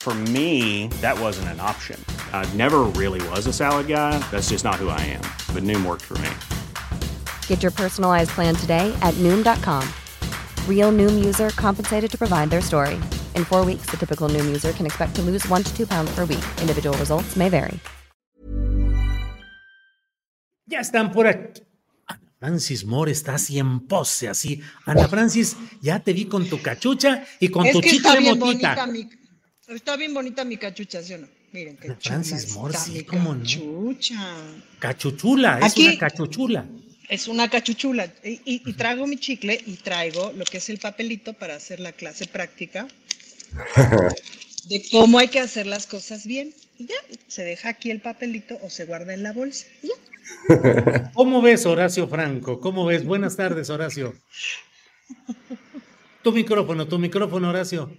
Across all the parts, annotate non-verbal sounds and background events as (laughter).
For me, that wasn't an option. I never really was a salad guy. That's just not who I am. But Noom worked for me. Get your personalized plan today at Noom.com. Real Noom user compensated to provide their story. In four weeks, the typical Noom user can expect to lose one to two pounds per week. Individual results may vary. Ya están por aquí. Ana Francis Moore está así en pose, así. Ana Francis, ya te vi con tu cachucha y con es tu que chicle motita. bonita mi, está bien bonita mi cachucha, ¿sí o no? Miren qué Francis está mi cómo no. cachucha. Cachuchula, es Aquí- una cachuchula. Es una cachuchula. Y, y- y traigo mi chicle y traigo lo que es el papelito para hacer la clase práctica (laughs) de cómo hay que hacer las cosas bien. Y ya, se deja aquí el papelito o se guarda en la bolsa. Y ya. (laughs) ¿Cómo ves, Horacio Franco? ¿Cómo ves? Buenas tardes, Horacio. (laughs) Tu micrófono, tu micrófono, Horacio.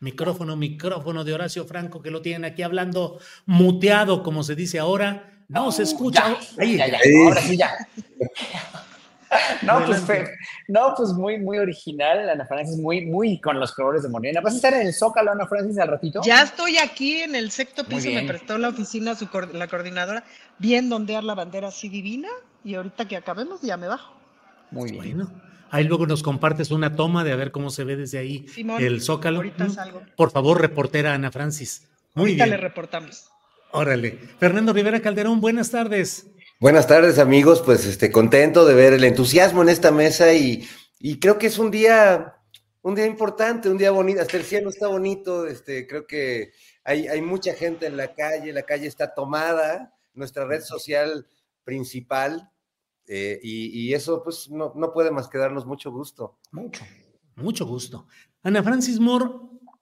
Micrófono, micrófono de Horacio Franco, que lo tienen aquí hablando muteado, como se dice ahora. No se escucha. Ahí. Ya, ya, ahora sí ya. (laughs) No, pues, fue- no, pues muy, muy original, Ana Francis, muy, muy con los colores de Morena. ¿Vas a estar en el Zócalo, Ana Francis, al ratito? Ya estoy aquí en el sexto piso, me prestó la oficina su la coordinadora, bien ondear la bandera así divina y ahorita que acabemos ya me bajo. Muy bien. Bueno, ahí luego nos compartes una toma de a ver cómo se ve desde ahí Simón, el Zócalo. ahorita salgo. Por favor, reportera Ana Francis. Muy ahorita bien. le reportamos. Órale. Fernando Rivera Calderón, buenas tardes. Buenas tardes amigos, pues este contento de ver el entusiasmo en esta mesa y, y creo que es un día, un día importante, un día bonito, hasta el cielo está bonito, este, creo que hay, hay mucha gente en la calle, la calle está tomada, nuestra red social principal, eh, y, y eso pues no, no puede más que darnos mucho gusto. Mucho, mucho gusto. Ana Francis Moore,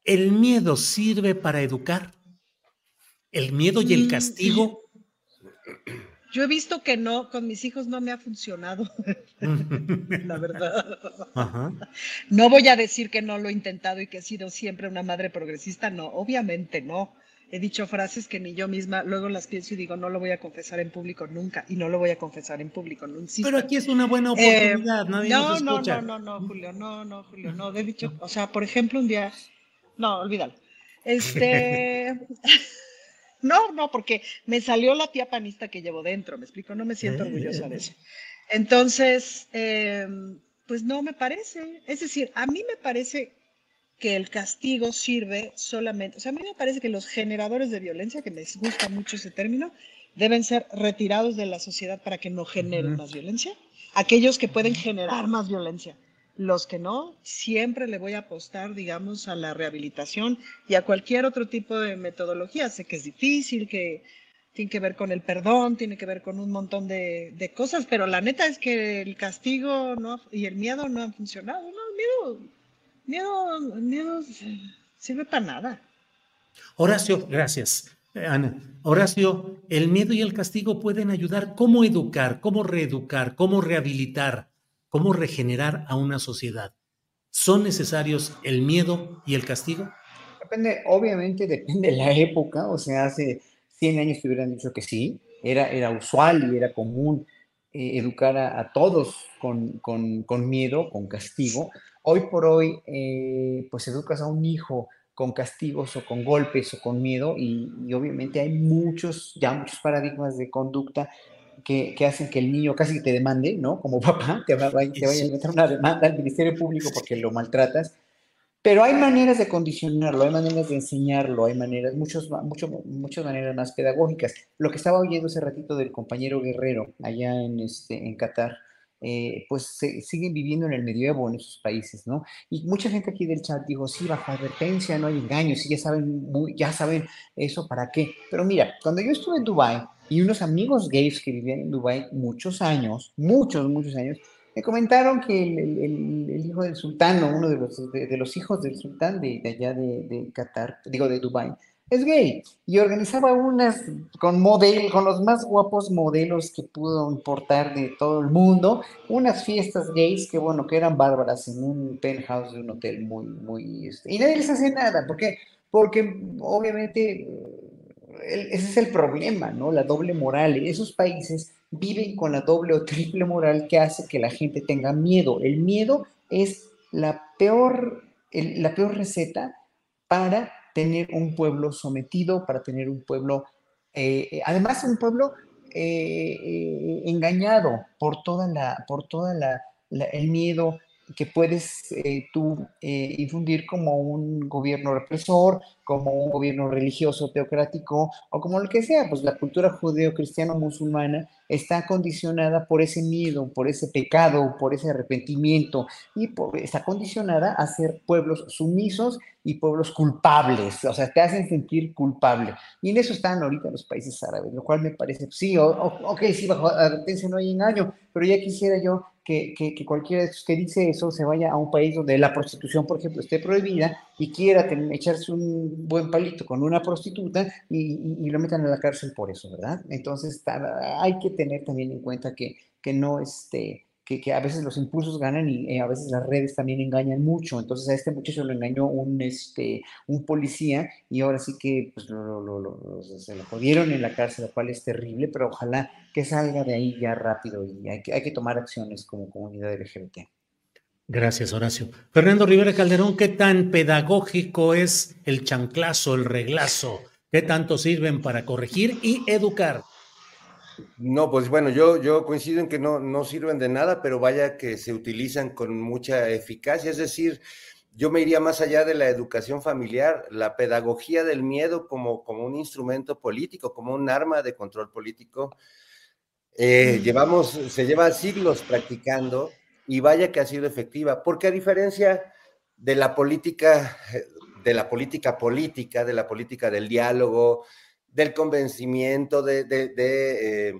¿el miedo sirve para educar? ¿El miedo y el Mm, castigo? (clears throat) Yo he visto que no, con mis hijos no me ha funcionado, (laughs) la verdad. Ajá. No voy a decir que no lo he intentado y que he sido siempre una madre progresista, no, obviamente no. He dicho frases que ni yo misma luego las pienso y digo, no lo voy a confesar en público nunca y no lo voy a confesar en público, insisto. Pero aquí es una buena Eh, oportunidad, nadie no, nos no, escucha. no, no, no, Julio, no, no, Julio, no, he dicho, o sea, por ejemplo, un día, no, olvídalo. Este, (laughs) no, no, porque me salió la tía panista que llevo dentro, me explico, no me siento Eh, orgullosa de eh. eso. Entonces, eh, pues no me parece, es decir, a mí me parece que el castigo sirve solamente, o sea, a mí me parece que los generadores de violencia, que me gusta mucho ese término, deben ser retirados de la sociedad para que no generen más violencia. Aquellos que pueden generar más violencia. Los que no, siempre le voy a apostar, digamos, a la rehabilitación y a cualquier otro tipo de metodología. Sé que es difícil, que tiene que ver con el perdón, tiene que ver con un montón de, de cosas, pero la neta es que el castigo no, y el miedo no han funcionado. No, el miedo, miedo, miedo sirve para nada. Horacio, gracias. Ana, Horacio, el miedo y el castigo pueden ayudar. ¿Cómo educar? ¿Cómo reeducar? ¿Cómo rehabilitar? ¿Cómo regenerar a una sociedad? ¿Son necesarios el miedo y el castigo? Depende, obviamente depende de la época, o sea, hace 100 años te hubieran dicho que sí, era, era usual y era común eh, educar a, a todos con, con- con miedo, con castigo. Hoy por hoy, eh, pues educas a un hijo con castigos o con golpes o con miedo y, y obviamente hay muchos, ya muchos paradigmas de conducta que, que hacen que el niño casi te demande, ¿no? Como (laughs) papá, te, va- va- te vaya a meter una demanda al Ministerio Público porque lo maltratas. Pero hay maneras de condicionarlo, hay maneras de enseñarlo, hay maneras, muchos, mucho, muchas maneras más pedagógicas. Lo que estaba oyendo hace ratito del compañero Guerrero allá en, este, en Qatar, eh, pues siguen viviendo en el medievo en esos países, ¿no? Y mucha gente aquí del chat dijo, sí, bajo advertencia, no hay engaños, sí, ya saben, ya saben eso para qué. Pero mira, cuando yo estuve en Dubái y unos amigos gays que vivían en Dubái muchos años, muchos, muchos años, me comentaron que el, hijo del sultán, o uno de los, de, hijos del sultán de, allá de, de Qatar, digo de Dubái, es gay y organizaba unas con model, con los más guapos modelos que pudo importar de todo el mundo, unas fiestas gays que bueno, que eran bárbaras en un penthouse de un hotel muy, muy, este, y nadie les hace nada, porque, porque obviamente ese es el problema, ¿no? La doble moral. Esos países viven con la doble o triple moral que hace que la gente tenga miedo. El miedo es la peor, la peor receta para tener un pueblo sometido, para tener un pueblo, eh, eh, además un pueblo eh, engañado por toda la, por toda la, el miedo que puedes tú infundir como un gobierno represor, como un gobierno religioso teocrático o como lo que sea, pues la cultura judeo-cristiano-musulmana está condicionada por ese miedo, por ese pecado, por ese arrepentimiento y está condicionada a ser pueblos sumisos y pueblos culpables, o sea, te hacen sentir culpable. Y en eso están ahorita los países árabes, lo cual me parece, sí, ok, sí, bajo advertencia no hay engaño, pero ya quisiera yo que, que, que, cualquiera de esos que dice eso se vaya a un país donde la prostitución, por ejemplo, esté prohibida y quiera echarse un buen palito con una prostituta y, lo metan a la cárcel por eso, ¿verdad? Entonces hay que tener también en cuenta que, que no este, que, que, a veces los impulsos ganan y eh, a veces las redes también engañan mucho. Entonces a este muchacho lo engañó un, este, un policía y ahora sí que pues, lo, se lo jodieron en la cárcel, lo cual es terrible, pero ojalá que salga de ahí ya rápido y hay que, hay que tomar acciones como comunidad LGBT. Gracias, Horacio. Fernando Rivera Calderón, ¿qué tan pedagógico es el chanclazo, el reglazo? ¿Qué tanto sirven para corregir y educar? No, pues bueno, yo, yo coincido en que no, no sirven de nada, pero vaya que se utilizan con mucha eficacia. Es decir, yo me iría más allá de la educación familiar, la pedagogía del miedo como, como un instrumento político, como un arma de control político. Eh, llevamos, se lleva siglos practicando y vaya que ha sido efectiva, porque a diferencia de la política, de la política política, de la política del diálogo, del convencimiento, de, eh,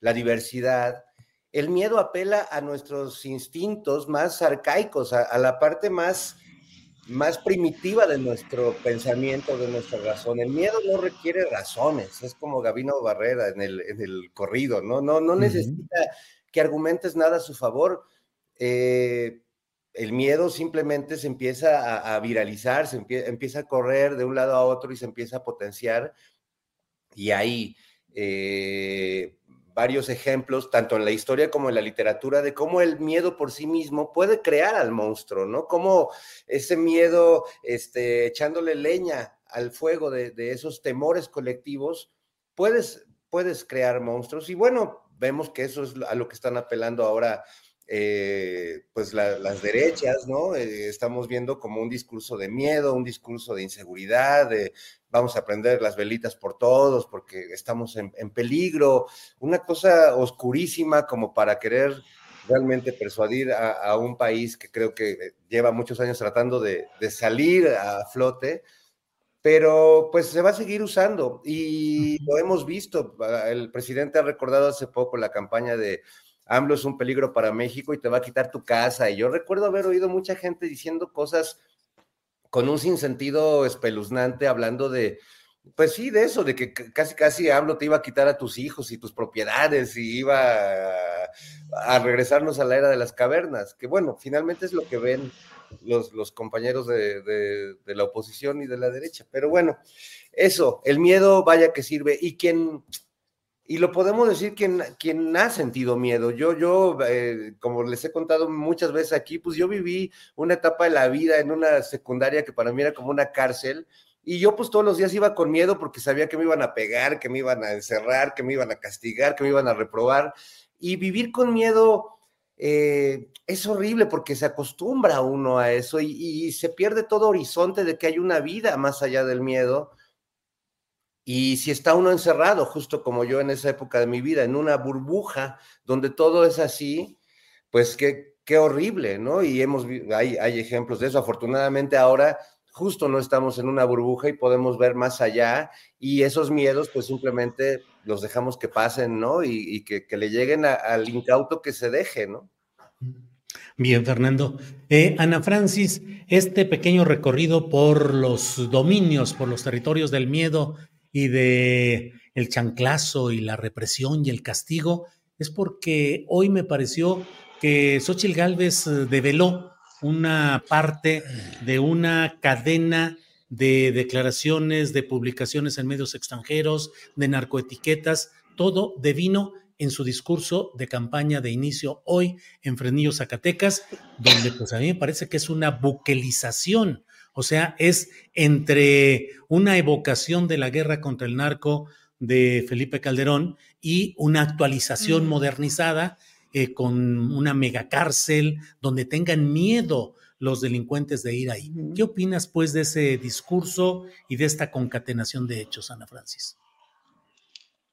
la diversidad, el miedo apela a nuestros instintos más arcaicos, a, la parte más, más primitiva de nuestro pensamiento, de nuestra razón. El miedo no requiere razones, es como Gabino Barrera en el, en el corrido, ¿no? No, no necesita que argumentes nada a su favor eh, el miedo simplemente se empieza a, viralizar, se empieza a correr de un lado a otro y se empieza a potenciar. Y hay eh, varios ejemplos, tanto en la historia como en la literatura, de cómo el miedo por sí mismo puede crear al monstruo, ¿no? Cómo ese miedo, este, echándole leña al fuego de, esos temores colectivos, puedes, puedes crear monstruos. Y bueno, vemos que eso es a lo que están apelando ahora eh, pues las derechas, ¿no? Eh, estamos viendo como un discurso de miedo, un discurso de inseguridad, de vamos a prender las velitas por todos porque estamos en, peligro, una cosa oscurísima como para querer realmente persuadir a, un país que creo que lleva muchos años tratando de, de salir a flote, pero pues se va a seguir usando y lo hemos visto. El presidente ha recordado hace poco la campaña de AMLO es un peligro para México y te va a quitar tu casa. Y yo recuerdo haber oído mucha gente diciendo cosas con un sinsentido espeluznante, hablando de, pues sí, de eso, de que casi casi AMLO te iba a quitar a tus hijos y tus propiedades y iba a, regresarnos a la era de las cavernas, que bueno, finalmente es lo que ven los, los compañeros de, de, la oposición y de la derecha. Pero bueno, eso, el miedo vaya que sirve. Y quien y lo podemos decir quien, quien ha sentido miedo. Yo, yo, eh, como les he contado muchas veces aquí, pues yo viví una etapa de la vida en una secundaria que para mí era como una cárcel. Y yo pues todos los días iba con miedo porque sabía que me iban a pegar, que me iban a encerrar, que me iban a castigar, que me iban a reprobar. Y vivir con miedo eh, es horrible porque se acostumbra uno a eso y, se pierde todo horizonte de que hay una vida más allá del miedo. Y si está uno encerrado, justo como yo en esa época de mi vida, en una burbuja donde todo es así, pues qué, qué horrible, ¿no? Y hemos hay, hay ejemplos de eso. Afortunadamente ahora justo no estamos en una burbuja y podemos ver más allá y esos miedos pues simplemente los dejamos que pasen, ¿no? Y, que, le lleguen al incauto que se deje, ¿no? Bien, Fernando. Eh, Ana Francis, este pequeño recorrido por los dominios, por los territorios del miedo y de el chanclazo y la represión y el castigo, es porque hoy me pareció que Xochitl Gálvez eh, develó una parte de una cadena de declaraciones, de publicaciones en medios extranjeros, de narcoetiquetas, todo devino en su discurso de campaña de inicio hoy en Frenillo, Zacatecas, donde pues a mí me parece que es una buquelización, o sea, es entre una evocación de la guerra contra el narco de Felipe Calderón y una actualización modernizada eh, con una megacárcel donde tengan miedo los delincuentes de ir ahí. ¿Qué opinas pues de ese discurso y de esta concatenación de hechos, Ana Francis?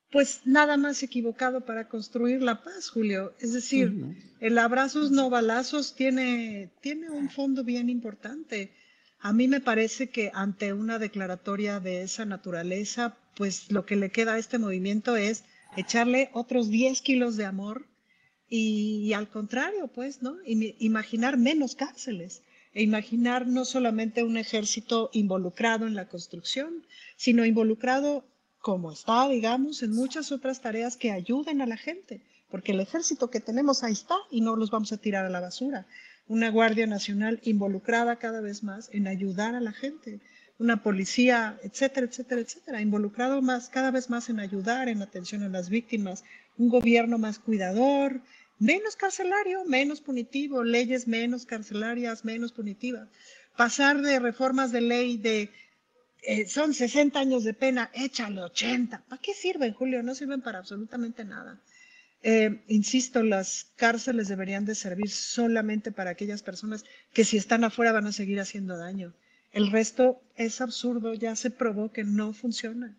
Pues nada más equivocado para construir la paz, Julio. Es decir, el abrazos no balazos tiene, tiene un fondo bien importante. A mí me parece que ante una declaratoria de esa naturaleza, pues lo que le queda a este movimiento es echarle otros 10 kilos de amor y, al contrario, pues, ¿no? imaginar menos cárceles e imaginar no solamente un ejército involucrado en la construcción, sino involucrado como está, digamos, en muchas otras tareas que ayuden a la gente, porque el ejército que tenemos ahí está y no los vamos a tirar a la basura. Una Guardia Nacional involucrada cada vez más en ayudar a la gente, una policía, etcétera, etcétera, etcétera, involucrado más, cada vez más en ayudar, en atención a las víctimas, un gobierno más cuidador, menos carcelario, menos punitivo, leyes menos carcelarias, menos punitivas. Pasar de reformas de ley de eh, son 60 años de pena, échale 80. ¿Para qué sirven, Julio? No sirven para absolutamente nada. Eh, insisto, las cárceles deberían de servir solamente para aquellas personas que si están afuera van a seguir haciendo daño. El resto es absurdo, ya se probó que no funciona.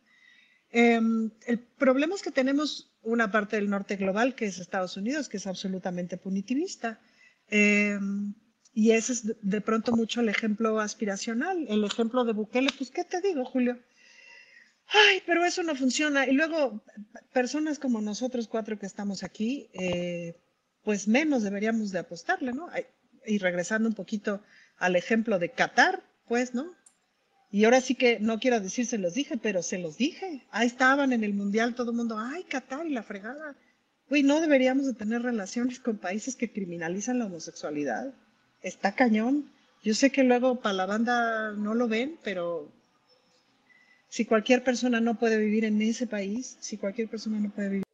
Em, el problema es que tenemos una parte del norte global, que es Estados Unidos, que es absolutamente punitivista. Em, y ese es de pronto mucho el ejemplo aspiracional, el ejemplo de Bukele, pues ¿qué te digo, Julio? Ay, pero eso no funciona. Y luego, personas como nosotros cuatro que estamos aquí, eh, pues menos deberíamos de apostarle, ¿no? Y regresando un poquito al ejemplo de Qatar, pues, ¿no? Y ahora sí que no quiero decir se los dije, pero se los dije. Ahí estaban en el mundial todo el mundo, ay, Qatar y la fregada. Uy, no deberíamos de tener relaciones con países que criminalizan la homosexualidad. Está cañón. Yo sé que luego para la banda no lo ven, pero si cualquier persona no puede vivir en ese país, si cualquier persona no puede vivir.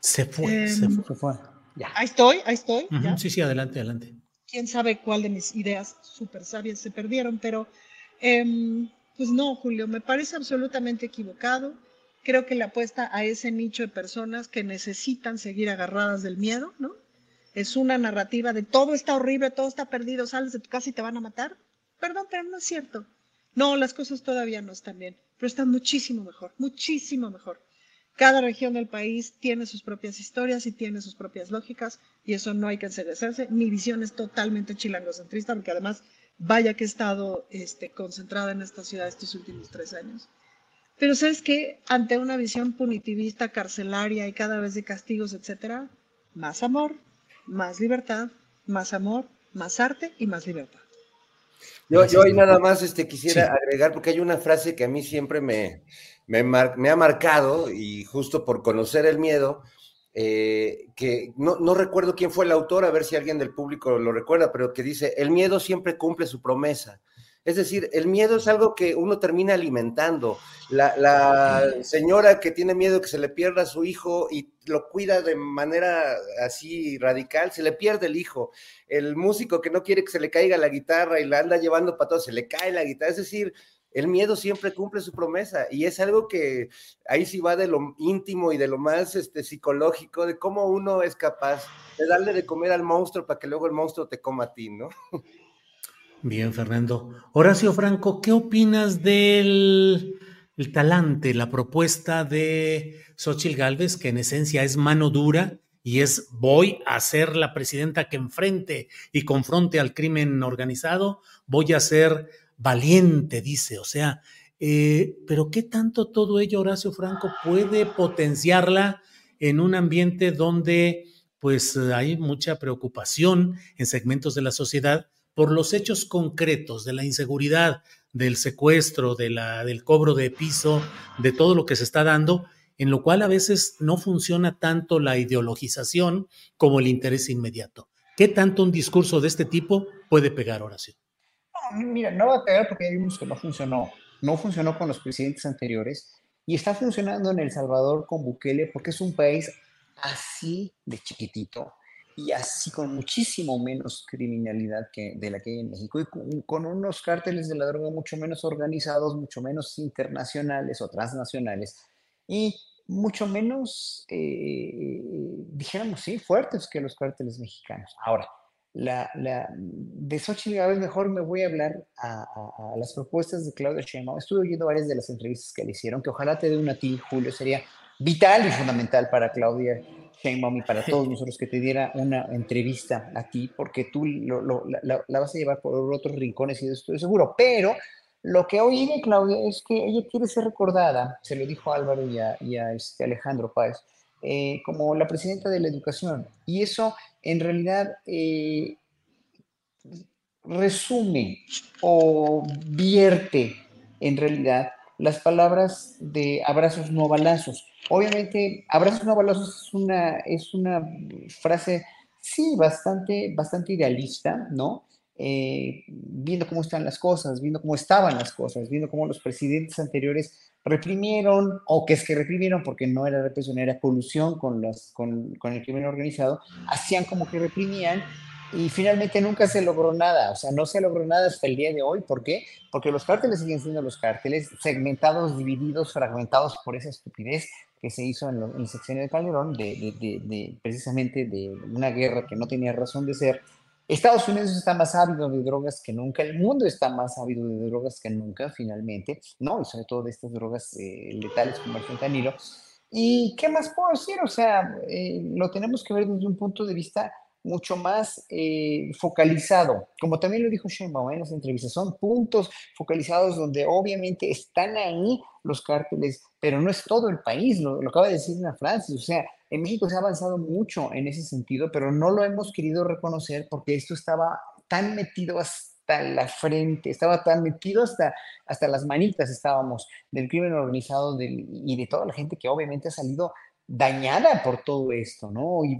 Se fue, se em, fue. Ya. Ahí estoy, ahí estoy. Sí, sí, adelante, adelante quién sabe cuál de mis ideas súper sabias se perdieron, pero em, pues no, Julio, me parece absolutamente equivocado. Creo que la apuesta a ese nicho de personas que necesitan seguir agarradas del miedo, ¿no? Es una narrativa de todo está horrible, todo está perdido, sales de tu casa y te van a matar. Perdón, pero no es cierto. No, las cosas todavía no están bien, pero están muchísimo mejor, muchísimo mejor. Cada región del país tiene sus propias historias y tiene sus propias lógicas y eso no hay que hacerse. Mi visión es totalmente chilangocentrista porque además vaya que he estado este, concentrada en esta ciudad estos últimos tres años. Pero sabes que ante una visión punitivista, carcelaria y cada vez de castigos, etcétera, más amor, más libertad, más amor, más arte y más libertad. Yo, yo ahí nada más este, quisiera agregar, porque hay una frase que a mí siempre me, me, ha marcado y justo por conocer el miedo, eh, que no, no, recuerdo quién fue el autor, a ver si alguien del público lo recuerda, pero que dice, el miedo siempre cumple su promesa. Es decir, el miedo es algo que uno termina alimentando. La, señora que tiene miedo que se le pierda a su hijo y lo cuida de manera así radical, se le pierde el hijo. El músico que no quiere que se le caiga la guitarra y la anda llevando para todo, se le cae la guitarra. Es decir, el miedo siempre cumple su promesa y es algo que ahí sí va de lo íntimo y de lo más este, psicológico, de cómo uno es capaz de darle de comer al monstruo para que luego el monstruo te coma a ti, ¿no? (laughs) Bien, Fernando. Horacio Franco, ¿qué opinas del el talante, la propuesta de Xochitl Gálvez, que en esencia es mano dura y es voy a ser la presidenta que enfrente y confronte al crimen organizado, voy a ser valiente, dice, o sea, eh, pero ¿qué tanto todo ello, Horacio Franco, puede potenciarla en un ambiente donde pues hay mucha preocupación en segmentos de la sociedad por los hechos concretos de la inseguridad, del secuestro, del cobro de piso, de todo lo que se está dando, en lo cual a veces no funciona tanto la ideologización como el interés inmediato. ¿Qué tanto un discurso de este tipo puede pegar, Horacio? No, mira, no va a pegar porque ya vimos que no funcionó. No funcionó con los presidentes anteriores y está funcionando en El Salvador con Bukele porque es un país así de chiquitito y así con muchísimo menos criminalidad que de la que hay en México y con, unos cárteles de la droga mucho menos organizados, mucho menos internacionales o transnacionales y mucho menos, eh, dijéramos, sí, fuertes que los cárteles mexicanos. Ahora, la, la, de Xochitl vez mejor me voy a hablar a, a, las propuestas de Claudia Sheinbaum. Estuve oyendo varias de las entrevistas que le hicieron, que ojalá te dé una a ti, Julio, sería vital y fundamental para Claudia Sheinbaum y para (laughs) todos nosotros que te diera una entrevista a ti, porque tú lo, lo, la, la, vas a llevar por otros rincones y estoy seguro. Pero lo que oí de Claudia es que ella quiere ser recordada, se lo dijo a Álvaro y a, y a este Alejandro Páez, eh, como la presidenta de la educación. Y eso en realidad eh, resume o vierte en realidad las palabras de abrazos no balazos. Obviamente, abrazos no balazos es una, es una frase, sí, bastante, bastante idealista, ¿no? Eh, viendo cómo están las cosas, viendo cómo estaban las cosas, viendo cómo los presidentes anteriores reprimieron, o que es que reprimieron porque no era represión, era colusión con, las, con, con el crimen organizado, hacían como que reprimían y finalmente nunca se logró nada, o sea, no se logró nada hasta el día de hoy. ¿Por qué? Porque los cárteles siguen siendo los cárteles, segmentados, divididos, fragmentados por esa estupidez que se hizo en, el sexenio de Calderón, de, de, de, precisamente de una guerra que no tenía razón de ser. Estados Unidos está más ávido de drogas que nunca, el mundo está más ávido de drogas que nunca, finalmente, ¿no? Y sobre todo de estas drogas eh, letales como el fentanilo. ¿Y qué más puedo decir? O sea, eh, lo tenemos que ver desde un punto de vista mucho más eh, focalizado, como también lo dijo Sheinbaum en las entrevistas, son puntos focalizados donde obviamente están ahí los cárteles, pero no es todo el país, lo, lo acaba de decir Ana Francis, o sea, en México se ha avanzado mucho en ese sentido, pero no lo hemos querido reconocer porque esto estaba tan metido hasta la frente, estaba tan metido hasta, hasta las manitas estábamos del crimen organizado del, y de toda la gente que obviamente ha salido dañada por todo esto, ¿no? Y,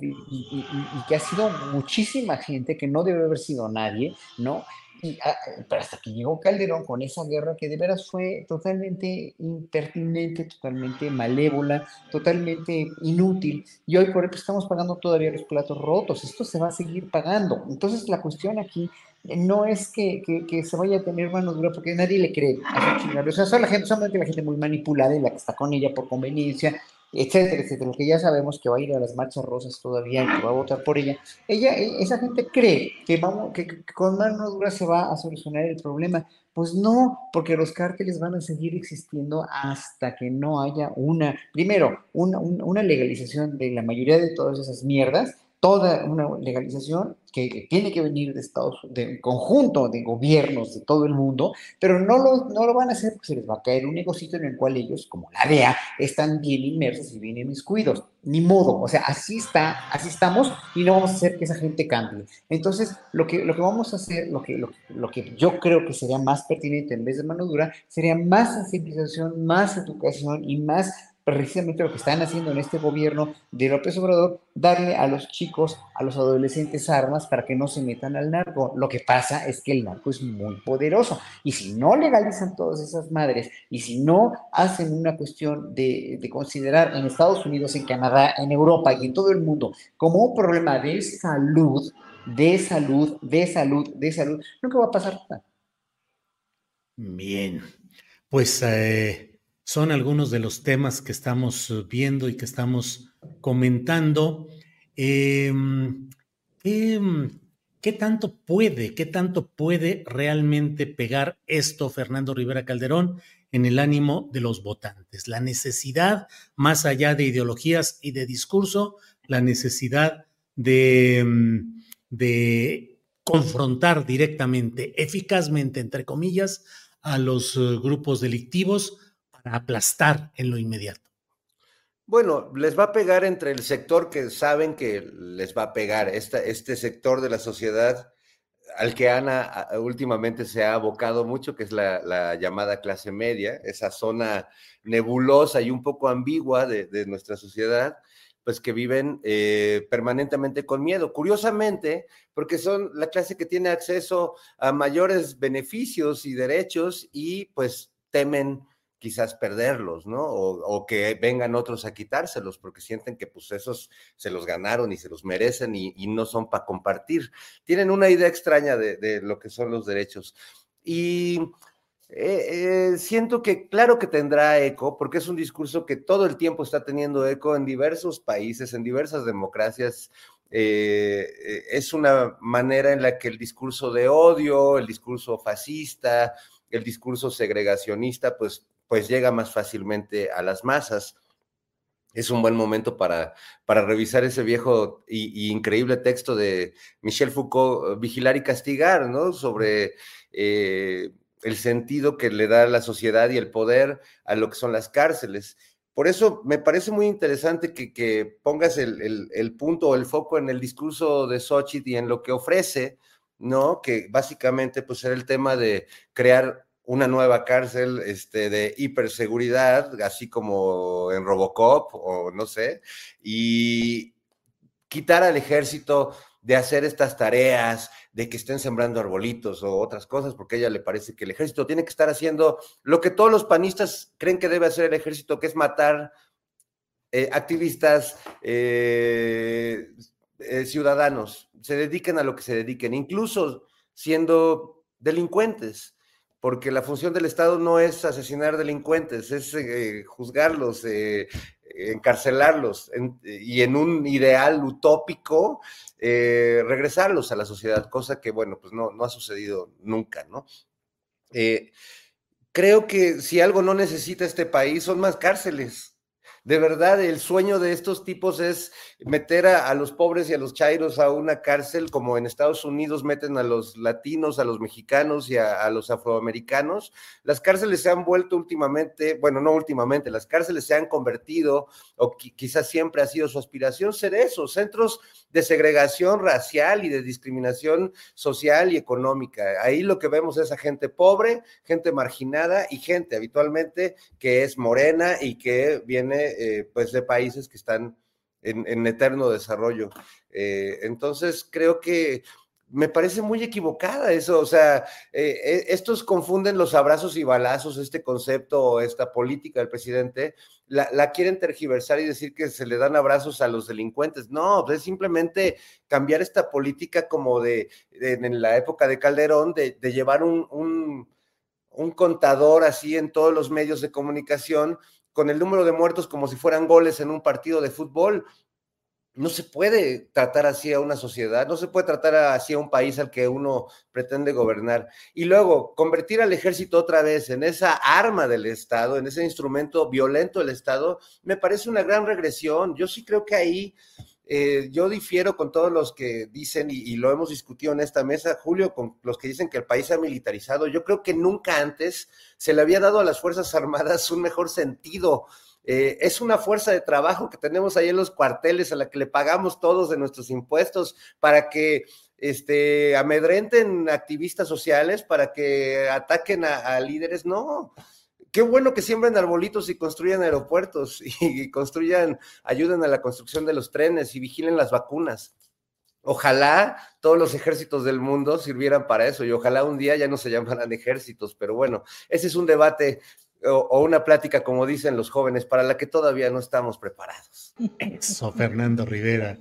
que ha sido muchísima gente que no debe haber sido nadie, ¿no? Y, ah, pero hasta que llegó Calderón con esa guerra que de veras fue totalmente impertinente, totalmente malévola, totalmente inútil. Y hoy por ejemplo estamos pagando todavía los platos rotos. Esto se va a seguir pagando. Entonces la cuestión aquí no es que, que, se vaya a tener mano dura porque nadie le cree a O sea, son la gente, solamente la gente muy manipulada y la que está con ella por conveniencia etcétera, etcétera, que ya sabemos que va a ir a las marchas rosas todavía y que va a votar por ella, ella, e, esa gente cree que, vamos, que, con mano dura se va a solucionar el problema. Pues no, porque los cárteles van a seguir existiendo hasta que no haya una, primero, una, una legalización de la mayoría de todas esas mierdas toda una legalización que tiene que venir de Estados de conjunto de gobiernos de todo el mundo, pero no lo, no lo van a hacer porque se les va a caer un negocio en el cual ellos, como la DEA, están bien inmersos y bien inmiscuidos. Ni modo, o sea, así está, así estamos y no vamos a hacer que esa gente cambie. Entonces, lo que, lo que vamos a hacer, lo que, lo, lo que yo creo que sería más pertinente en vez de mano dura, sería más sensibilización, más educación y más precisamente lo que están haciendo en este gobierno de López Obrador, darle a los chicos, a los adolescentes armas para que no se metan al narco. Lo que pasa es que el narco es muy poderoso y si no legalizan todas esas madres y si no hacen una cuestión de, de considerar en Estados Unidos, en Canadá, en Europa y en todo el mundo como un problema de salud, de salud, de salud, de salud, nunca va a pasar nada. Bien. pues eh, son algunos de los temas que estamos viendo y que estamos comentando. Em, ¿qué, tanto puede, qué tanto puede realmente pegar esto, Fernando Rivera Calderón, en el ánimo de los votantes? La necesidad, más allá de ideologías y de discurso, la necesidad de, em, confrontar directamente, eficazmente, entre comillas, a los eh, grupos delictivos aplastar en lo inmediato. Bueno, les va a pegar entre el sector que saben que les va a pegar, este sector de la sociedad al que Ana últimamente se ha abocado mucho, que es la, llamada clase media, esa zona nebulosa y un poco ambigua de, nuestra sociedad, pues que viven eh, permanentemente con miedo. Curiosamente, porque son la clase que tiene acceso a mayores beneficios y derechos y pues temen quizás perderlos, ¿no? O, que vengan otros a quitárselos porque sienten que pues esos se los ganaron y se los merecen y, no son para compartir. Tienen una idea extraña de, lo que son los derechos. Y eh, eh, siento que claro que tendrá eco, porque es un discurso que todo el tiempo está teniendo eco en diversos países, en diversas democracias. Eh, es una manera en la que el discurso de odio, el discurso fascista, el discurso segregacionista, pues pues llega más fácilmente a las masas. Es un buen momento para, para revisar ese viejo y, increíble texto de Michel Foucault, Vigilar y Castigar, ¿no? Sobre eh, el sentido que le da la sociedad y el poder a lo que son las cárceles. Por eso me parece muy interesante que, pongas el, punto o el foco en el discurso de Xochitl y en lo que ofrece, ¿no? Que básicamente pues era el tema de crear una nueva cárcel este, de hiperseguridad, así como en Robocop o no sé, y quitar al ejército de hacer estas tareas, de que estén sembrando arbolitos o otras cosas, porque a ella le parece que el ejército tiene que estar haciendo lo que todos los panistas creen que debe hacer el ejército, que es matar eh, activistas, eh, eh, ciudadanos, se dediquen a lo que se dediquen, incluso siendo delincuentes porque la función del Estado no es asesinar delincuentes, es eh, juzgarlos, eh, encarcelarlos y en un ideal utópico eh, regresarlos a la sociedad, cosa que, bueno, pues no, no ha sucedido nunca, ¿no? creo que si algo no necesita este país son más cárceles de verdad, el sueño de estos tipos es meter a, los pobres y a los chairos a una cárcel, como en Estados Unidos meten a los latinos, a los mexicanos y a, los afroamericanos. Las cárceles se han vuelto últimamente, bueno, no últimamente, las cárceles se han convertido, o quizás siempre ha sido su aspiración, ser eso, centros de segregación racial y de discriminación social y económica. Ahí lo que vemos es a gente pobre, gente marginada y gente habitualmente que es morena y que viene eh, pues de países que están en, eterno desarrollo. Eh, entonces, creo que me parece muy equivocada eso, o sea, eh, estos confunden los abrazos y balazos, este concepto, esta política del presidente, la, quieren tergiversar y decir que se le dan abrazos a los delincuentes. No, es simplemente cambiar esta política como de, en la época de Calderón, de, llevar un, un contador así en todos los medios de comunicación con el número de muertos como si fueran goles en un partido de fútbol. No se puede tratar así a una sociedad, no se puede tratar así a un país al que uno pretende gobernar. Y luego, convertir al ejército otra vez en esa arma del Estado, en ese instrumento violento del Estado, me parece una gran regresión. Yo sí creo que ahí eh, yo difiero con todos los que dicen, y, lo hemos discutido en esta mesa, Julio, con los que dicen que el país se ha militarizado. Yo creo que nunca antes se le había dado a las Fuerzas Armadas un mejor sentido. Eh, es una fuerza de trabajo que tenemos ahí en los cuarteles a la que le pagamos todos de nuestros impuestos para que este, amedrenten activistas sociales, para que ataquen a líderes. No, qué bueno que siembren arbolitos y construyan aeropuertos (laughs) y, construyan, ayuden a la construcción de los trenes y vigilen las vacunas. Ojalá todos los ejércitos del mundo sirvieran para eso y ojalá un día ya no se llamaran ejércitos, pero bueno, ese es un debate o, una plática, como dicen los jóvenes, para la que todavía no estamos preparados. Eso, Fernando Rivera.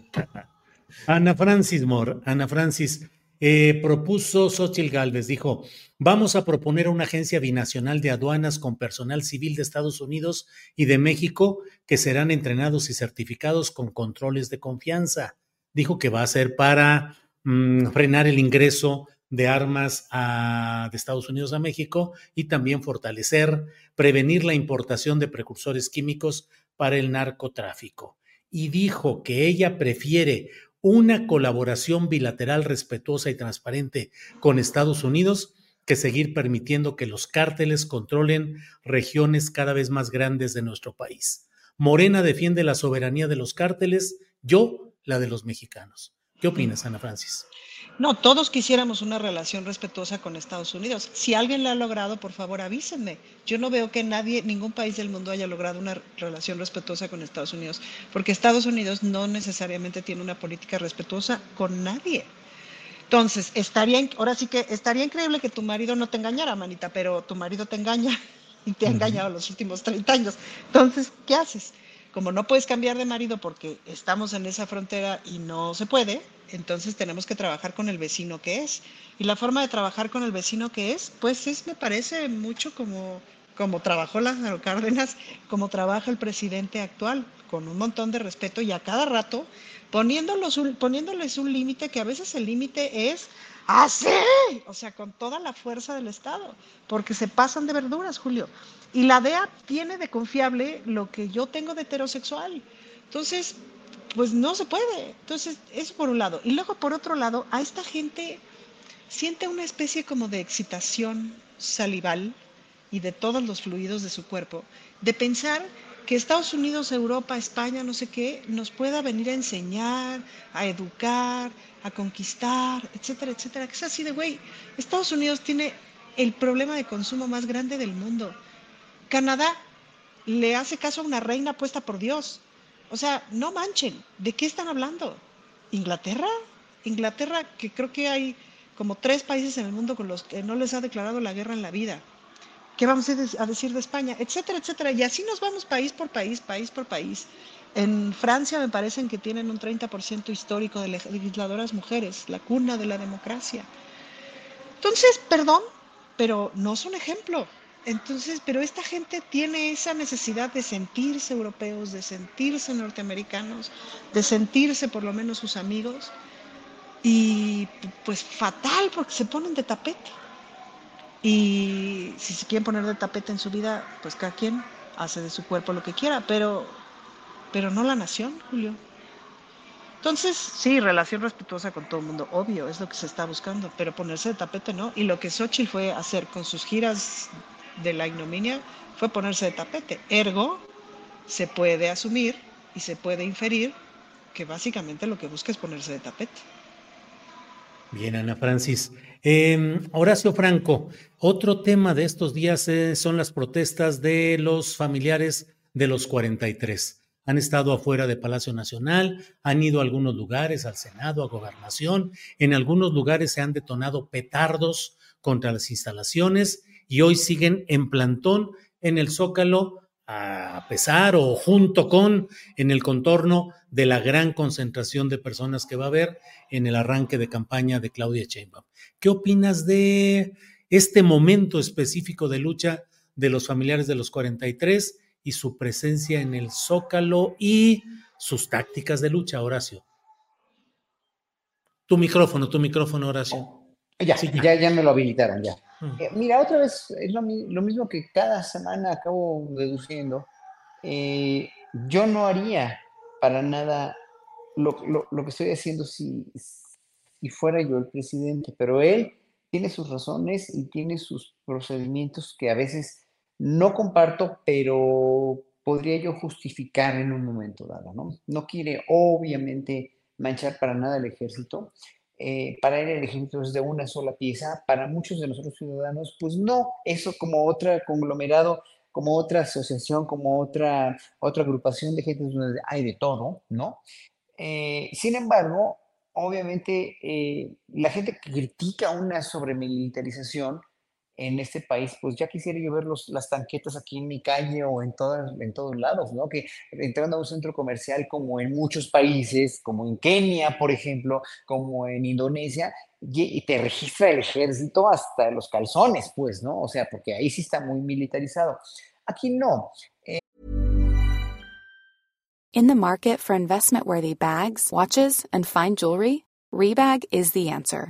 Ana Francis Moore, Ana Francis, Eh, propuso Xochitl Galvez, dijo, vamos a proponer una agencia binacional de aduanas con personal civil de Estados Unidos y de México que serán entrenados y certificados con controles de confianza. Dijo que va a ser para mm, frenar el ingreso de armas de Estados Unidos a México y también fortalecer, prevenir la importación de precursores químicos para el narcotráfico. Y dijo que ella prefiere una colaboración bilateral respetuosa y transparente con Estados Unidos que seguir permitiendo que los cárteles controlen regiones cada vez más grandes de nuestro país. Morena defiende la soberanía de los cárteles, yo la de los mexicanos. ¿Qué opinas, Ana Francis? No, todos quisiéramos una relación respetuosa con Estados Unidos. Si alguien la ha logrado, por favor avísenme. Yo no veo que nadie, ningún país del mundo haya logrado una relación respetuosa con Estados Unidos, porque Estados Unidos no necesariamente tiene una política respetuosa con nadie. Entonces, estaría, ahora sí que estaría increíble que tu marido no te engañara, manita, pero tu marido te engaña (laughs) y te ha engañado los últimos 30 años. Entonces, ¿qué haces? Como no puedes cambiar de marido porque estamos en esa frontera y no se puede, entonces tenemos que trabajar con el vecino que es. Y la forma de trabajar con el vecino que es, pues es, me parece mucho como, como trabajó Lázaro Cárdenas, como trabaja el presidente actual, con un montón de respeto y a cada rato poniéndoles un, poniéndoles un límite que a veces el límite es así, o sea, con toda la fuerza del Estado, porque se pasan de verduras, Julio. Y la DEA tiene de confiable lo que yo tengo de heterosexual. Entonces, pues no se puede. Entonces, eso por un lado. Y luego, por otro lado, a esta gente siente una especie como de excitación salival y de todos los fluidos de su cuerpo, de pensar que Estados Unidos, Europa, España, no sé qué, nos pueda venir a enseñar, a educar, a conquistar, etcétera, etcétera. Que es así de, güey, Estados Unidos tiene el problema de consumo más grande del mundo. Canadá le hace caso a una reina puesta por Dios. O sea, no manchen, ¿de qué están hablando? ¿Inglaterra? Inglaterra, que creo que hay como tres países en el mundo con los que no les ha declarado la guerra en la vida. ¿Qué vamos a decir de España? Etcétera, etcétera. Y así nos vamos país por país, país por país. En Francia me parecen que tienen un 30% histórico de legisladoras mujeres, la cuna de la democracia. Entonces, perdón, pero no son ejemplo. Entonces, pero esta gente tiene esa necesidad de sentirse europeos, de sentirse norteamericanos, de sentirse por lo menos sus amigos. Y pues fatal porque se ponen de tapete. Y si se quieren poner de tapete en su vida, pues cada quien hace de su cuerpo lo que quiera, pero, pero no la nación, Julio. Entonces, sí, relación respetuosa con todo el mundo, obvio, es lo que se está buscando, pero ponerse de tapete no. Y lo que Xochitl fue hacer con sus giras de la ignominia fue ponerse de tapete. Ergo, se puede asumir y se puede inferir que básicamente lo que busca es ponerse de tapete. Bien, Ana Francis. Em, Horacio Franco, otro tema de estos días eh, son las protestas de los familiares de los 43. Han estado afuera de Palacio Nacional, han ido a algunos lugares, al Senado, a Gobernación. En algunos lugares se han detonado petardos contra las instalaciones y hoy siguen en plantón en el Zócalo a pesar o junto con en el contorno de la gran concentración de personas que va a haber en el arranque de campaña de Claudia Sheinbaum. ¿Qué opinas de este momento específico de lucha de los familiares de los 43 y su presencia en el Zócalo y sus tácticas de lucha, Horacio? Tu micrófono, tu micrófono, Horacio. Ya, ya. ya, me lo habilitaron, ya. Eh, mira, otra vez es lo, mismo que cada semana acabo deduciendo. Eh, yo no haría para nada lo, que estoy haciendo si, si fuera yo el presidente, pero él tiene sus razones y tiene sus procedimientos que a veces no comparto, pero podría yo justificar en un momento dado, ¿no? No quiere obviamente manchar para nada el ejército, eh, para él el ejército es de una sola pieza, para muchos de nosotros ciudadanos, pues no, eso como otro conglomerado, como otra asociación, como otra, otra agrupación de gente donde hay de todo, ¿no? Eh, sin embargo, obviamente, eh, la gente que critica una sobremilitarización en este país, pues ya quisiera yo ver los, las tanquetas aquí en mi calle o en, todas, en todos lados, ¿no? Que entrando a un centro comercial como en muchos países, como en Kenia, por ejemplo, como en Indonesia, y te registra el ejército hasta los calzones, pues, ¿no? O sea, porque ahí sí está muy militarizado. Aquí no. Eh. In the market for investment-worthy bags, watches, and fine jewelry, Rebag is the answer.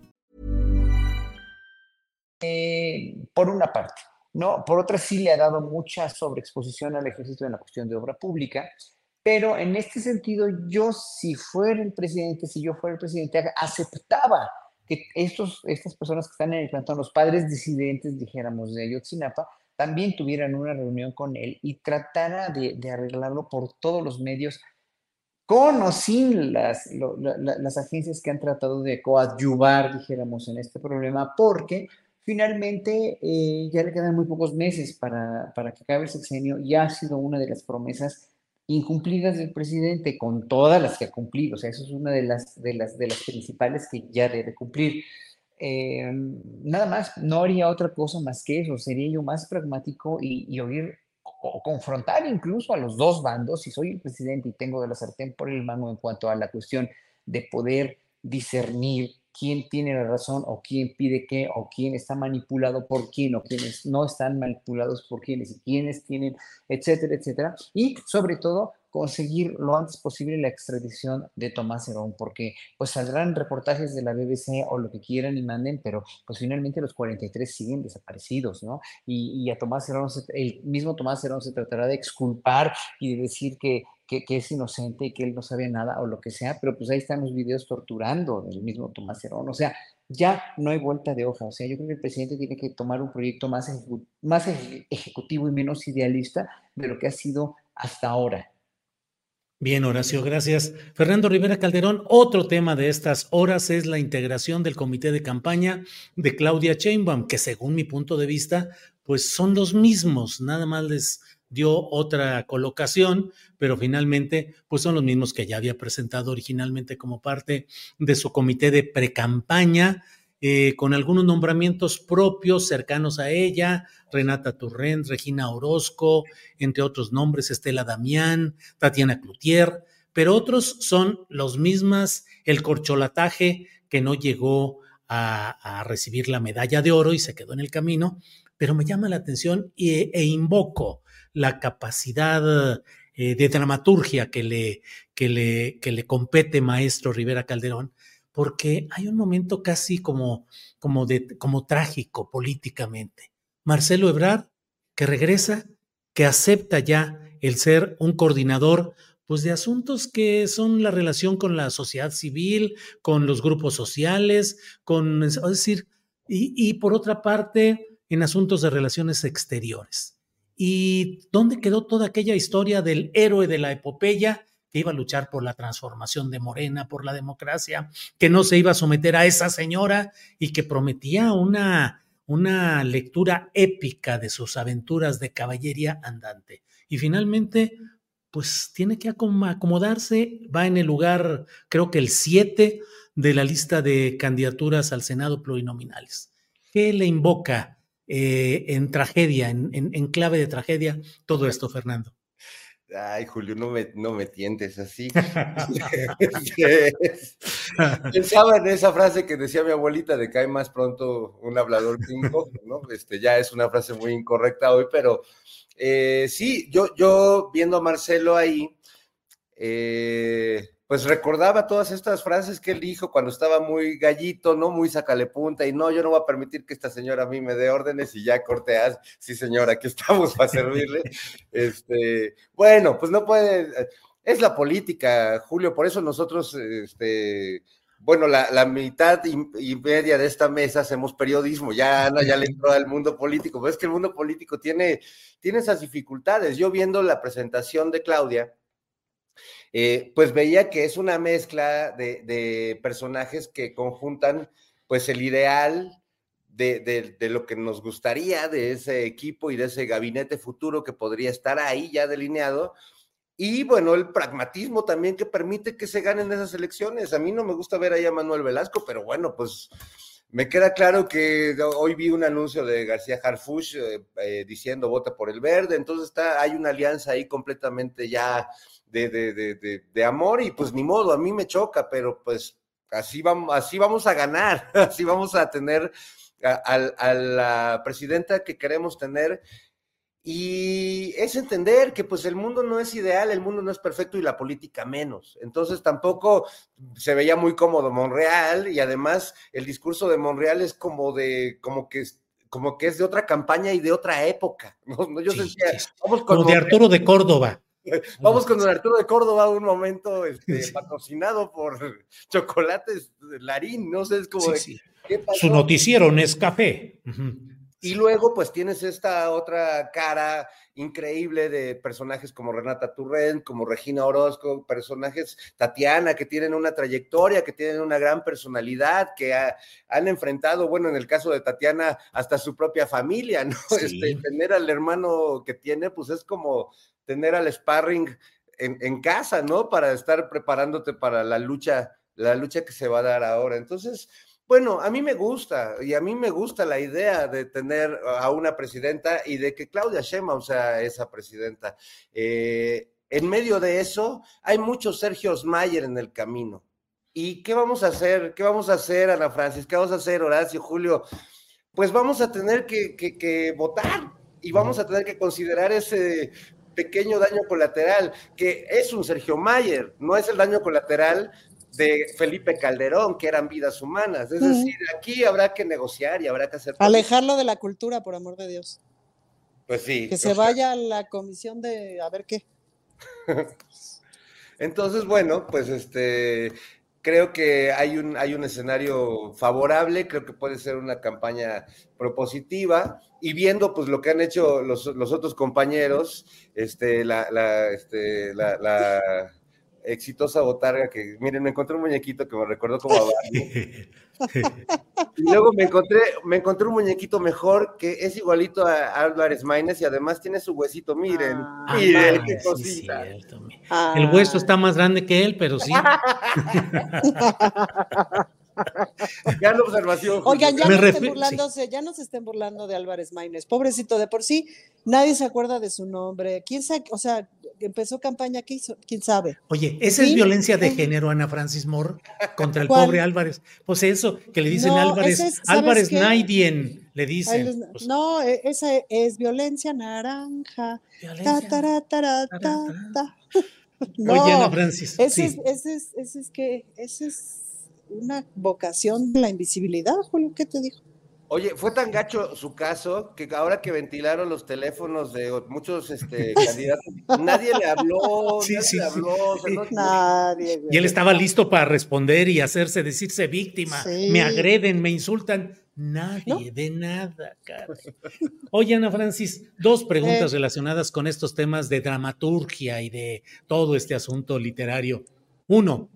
Eh, por una parte, ¿no? Por otra, sí le ha dado mucha sobreexposición al ejército en la cuestión de obra pública, pero en este sentido, yo si fuera el presidente, si yo fuera el presidente, aceptaba que estos, estas personas que están en el plantón, los padres disidentes, dijéramos, de Ayotzinapa, también tuvieran una reunión con él y tratara de, de arreglarlo por todos los medios, con o sin las, las agencias que han tratado de coadyuvar, dijéramos, en este problema, porque Finalmente, eh, ya le quedan muy pocos meses para, para que acabe el sexenio y ha sido una de las promesas incumplidas del presidente con todas las que ha cumplido. O sea, eso es una de las, de las, de las principales que ya debe cumplir. Eh, nada más, no haría otra cosa más que eso. Sería yo más pragmático y, y oír o confrontar incluso a los dos bandos. Si soy el presidente y tengo de la sartén por el mango en cuanto a la cuestión de poder discernir quién tiene la razón o quién pide qué o quién está manipulado por quién o quiénes no están manipulados por quiénes y quiénes tienen, etcétera, etcétera. Y sobre todo conseguir lo antes posible la extradición de Tomás Herón, porque pues saldrán reportajes de la BBC o lo que quieran y manden, pero pues finalmente los 43 siguen desaparecidos, ¿no? Y, a Tomás Herón, el mismo Tomás Herón se tratará de exculpar y de decir que que, es inocente y que él no sabe nada o lo que sea, pero pues ahí están los videos torturando del mismo Tomás Herón. O sea, ya no hay vuelta de hoja. O sea, yo creo que el presidente tiene que tomar un proyecto más, más ejecutivo y menos idealista de lo que ha sido hasta ahora. Bien, Horacio, gracias. Fernando Rivera Calderón, otro tema de estas horas es la integración del comité de campaña de Claudia Sheinbaum, que según mi punto de vista, pues son los mismos, nada más les dio otra colocación, pero finalmente pues son los mismos que ya había presentado originalmente como parte de su comité de precampaña, eh, con algunos nombramientos propios cercanos a ella, Renata Turrent, Regina Orozco, entre otros nombres, Estela Damián, Tatiana Cloutier, pero otros son los mismas, el corcholataje que no llegó a, recibir la medalla de oro y se quedó en el camino, pero me llama la atención e invoco la capacidad eh, de dramaturgia que le, que, le, que le compete maestro Rivera Calderón, porque hay un momento casi como, como, de, como trágico políticamente. Marcelo Ebrard, que regresa, que acepta ya el ser un coordinador pues de asuntos que son la relación con la sociedad civil, con los grupos sociales, con, es decir, y, y por otra parte, en asuntos de relaciones exteriores. ¿Y dónde quedó toda aquella historia del héroe de la epopeya que iba a luchar por la transformación de Morena, por la democracia, que no se iba a someter a esa señora y que prometía una, una lectura épica de sus aventuras de caballería andante? Y finalmente, pues tiene que acomodarse, va en el lugar, creo que el 7 de la lista de candidaturas al Senado plurinominales. ¿Qué le invoca eh, en tragedia, en, clave de tragedia, todo esto, Fernando. Ay, Julio, no me, no me tientes así. (laughs) (laughs) Pensaba en esa frase que decía mi abuelita de que hay más pronto un hablador que un cojo, ¿no? Este, ya es una frase muy incorrecta hoy, pero eh, sí, yo, yo viendo a Marcelo ahí, eh, pues recordaba todas estas frases que él dijo cuando estaba muy gallito, ¿no? Muy sacale punta y no, yo no voy a permitir que esta señora a mí me dé órdenes y ya corteas, sí señora, aquí estamos para servirle. (laughs) Este, bueno, pues no puede, es la política, Julio, por eso nosotros, este, bueno, la, mitad y, media de esta mesa hacemos periodismo, ya Ana ya le entró al mundo político, pero es que el mundo político tiene, tiene esas dificultades. Yo viendo la presentación de Claudia, eh, pues veía que es una mezcla de, personajes que conjuntan pues el ideal de, lo que nos gustaría de ese equipo y de ese gabinete futuro que podría estar ahí ya delineado. Y bueno, el pragmatismo también que permite que se ganen esas elecciones. A mí no me gusta ver ahí a Manuel Velasco, pero bueno, pues me queda claro que hoy vi un anuncio de García Harfush eh, eh, diciendo vota por el verde, entonces está, hay una alianza ahí completamente ya de, amor y pues ni modo, a mí me choca, pero pues así vamos, así vamos a ganar, (laughs) así vamos a tener a, la presidenta que queremos tener. Y es entender que pues el mundo no es ideal, el mundo no es perfecto y la política menos. Entonces tampoco se veía muy cómodo Monreal y además el discurso de Monreal es como de, como que como que es de otra campaña y de otra época. ¿no? (laughs) Yo sentía, vamos con como de Arturo de Córdoba. (laughs) Vamos con don Arturo de Córdoba, un momento este, patrocinado por (laughs) Chocolates Larín, no sé, es como Su noticiero es café. Y luego, pues tienes esta otra cara increíble de personajes como Renata Turrent, como Regina Orozco, personajes Tatiana, que tienen una trayectoria, que tienen una gran personalidad, que han enfrentado, bueno, en el caso de Tatiana, hasta su propia familia, ¿no? (laughs) Este, tener al hermano que tiene, pues es como tener al sparring en, casa, ¿no? Para estar preparándote para la lucha, la lucha que se va a dar ahora. Entonces, bueno, a mí me gusta y a mí me gusta la idea de tener a una presidenta y de que Claudia Sheinbaum sea esa presidenta. Eh, en medio de eso, hay muchos Sergio Mayer en el camino. ¿Y qué vamos a hacer? ¿Qué vamos a hacer, Ana Francis? ¿Qué vamos a hacer, Horacio, Julio? Pues vamos a tener que, que votar y vamos a tener que considerar ese pequeño daño colateral, que es un Sergio Mayer, no es el daño colateral de Felipe Calderón, que eran vidas humanas. Es decir, aquí habrá que negociar y habrá que hacer... Alejarlo de la cultura, por amor de Dios. Pues sí. Que se vaya a la comisión de a ver qué. (laughs) Entonces, bueno, pues este, creo que hay un, hay un escenario favorable, creo que puede ser una campaña propositiva y viendo pues lo que han hecho los, los otros compañeros, este, la, la, este, la, la exitosa botarga que, miren, me encontré un muñequito que me recordó como a (laughs) y luego me encontré, me encontré un muñequito mejor que es igualito a Álvarez Maínez y además tiene su huesito, miren, ah, miren qué cosita. El hueso está más grande que él, pero sí. (laughs) Gran observación. Oigan, ya no, estén burlándose, ya no se estén burlando de Álvarez Maínez. Pobrecito, de por sí, nadie se acuerda de su nombre. ¿Quién sabe? O sea, empezó campaña, ¿qué hizo? ¿Quién sabe? Oye, esa es violencia de género, Ana Francis Moore, contra el pobre Álvarez. Pues eso, que le dicen Álvarez, Álvarez Naidien, le dicen. Pues no, e, esa es violencia naranja. (laughs) Oye, Ana Francis. Ese, es, ese, es, ese es que, ese es una vocación de la invisibilidad, Julio, ¿qué te dijo? Oye, fue tan gacho su caso que ahora que ventilaron los teléfonos de muchos este, (laughs) candidatos, nadie le habló, nadie le habló. nadie, y él estaba listo para responder y hacerse, decirse víctima. Me agreden, me insultan. Nadie, de nada, cara. Oye, Ana Francis, dos preguntas eh. relacionadas con estos temas de dramaturgia y de todo este asunto literario. Uno,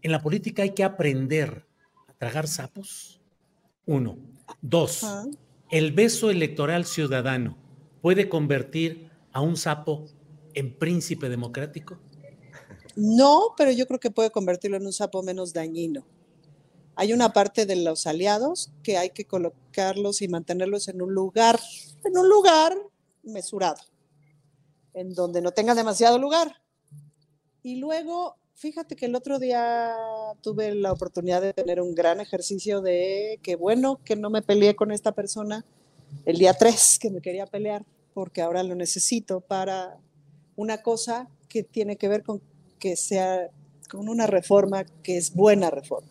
en la política hay que aprender a tragar sapos. Uno. Dos, el beso electoral ciudadano puede convertir a un sapo en príncipe democrático. No, pero yo creo que puede convertirlo en un sapo menos dañino. Hay una parte de los aliados que hay que colocarlos y mantenerlos en un lugar, en un lugar mesurado, en donde no tenga demasiado lugar. Y luego fíjate que el otro día tuve la oportunidad de tener un gran ejercicio de que bueno que no me peleé con esta persona el día 3 que me quería pelear, porque ahora lo necesito para una cosa que tiene que ver con que sea con una reforma que es buena reforma.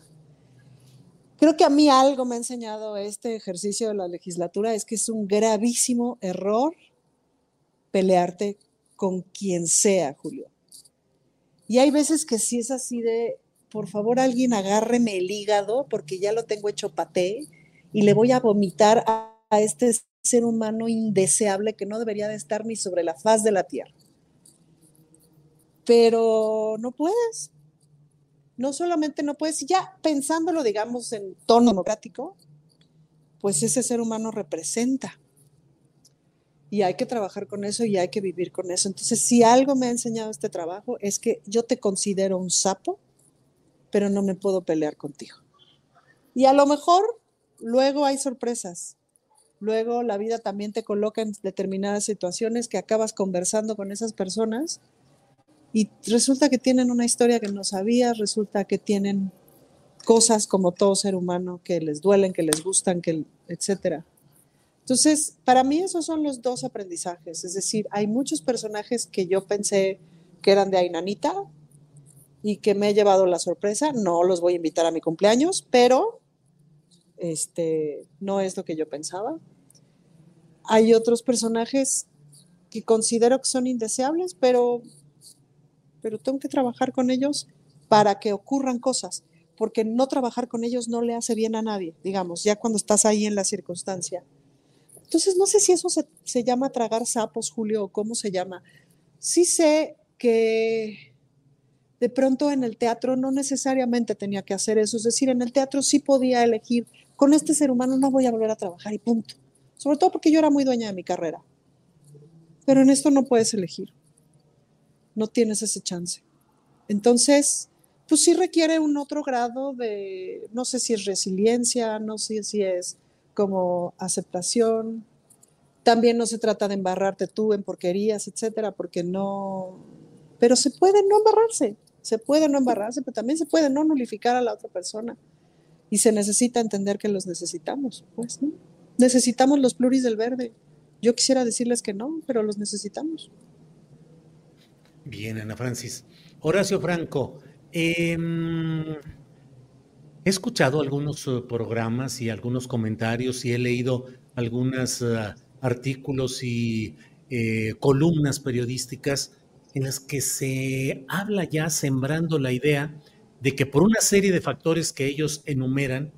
Creo que a mí algo me ha enseñado este ejercicio de la legislatura es que es un gravísimo error pelearte con quien sea, Julio. Y hay veces que sí es así de, por favor, alguien agárreme el hígado porque ya lo tengo hecho paté y le voy a vomitar a, a este ser humano indeseable que no debería de estar ni sobre la faz de la tierra. Pero no puedes, no solamente no puedes, ya pensándolo, digamos, en tono democrático, pues ese ser humano representa. Y hay que trabajar con eso y hay que vivir con eso. Entonces, si algo me ha enseñado este trabajo es que yo te considero un sapo, pero no me puedo pelear contigo. Y a lo mejor luego hay sorpresas. Luego la vida también te coloca en determinadas situaciones que acabas conversando con esas personas y resulta que tienen una historia que no sabías, resulta que tienen cosas como todo ser humano que les duelen, que les gustan, que etcétera. Entonces, para mí esos son los dos aprendizajes, es decir, hay muchos personajes que yo pensé que eran de Ainanita y que me he llevado la sorpresa, no los voy a invitar a mi cumpleaños, pero este no es lo que yo pensaba. Hay otros personajes que considero que son indeseables, pero pero tengo que trabajar con ellos para que ocurran cosas, porque no trabajar con ellos no le hace bien a nadie, digamos, ya cuando estás ahí en la circunstancia. Entonces, no sé si eso se, llama tragar sapos, Julio, o cómo se llama. Sí sé que de pronto en el teatro no necesariamente tenía que hacer eso, es decir, en el teatro sí podía elegir, con este ser humano no voy a volver a trabajar y punto. Sobre todo porque yo era muy dueña de mi carrera. Pero en esto no puedes elegir no tienes ese chance. Entonces, pues sí requiere un otro grado de, no sé si es resiliencia, no sé si es como aceptación. También no se trata de embarrarte tú en porquerías, etcétera, porque no, pero se puede no embarrarse, se puede no embarrarse, pero también se puede no nulificar a la otra persona. Y se necesita entender que los necesitamos, pues, ¿no? Necesitamos los pluris del verde. Yo quisiera decirles que no, pero los necesitamos. Bien, Ana Francis. Horacio Franco, em, he escuchado algunos eh, programas y algunos comentarios y he leído algunos eh, artículos y eh, columnas periodísticas en las que se habla ya sembrando la idea de que por una serie de factores que ellos enumeran,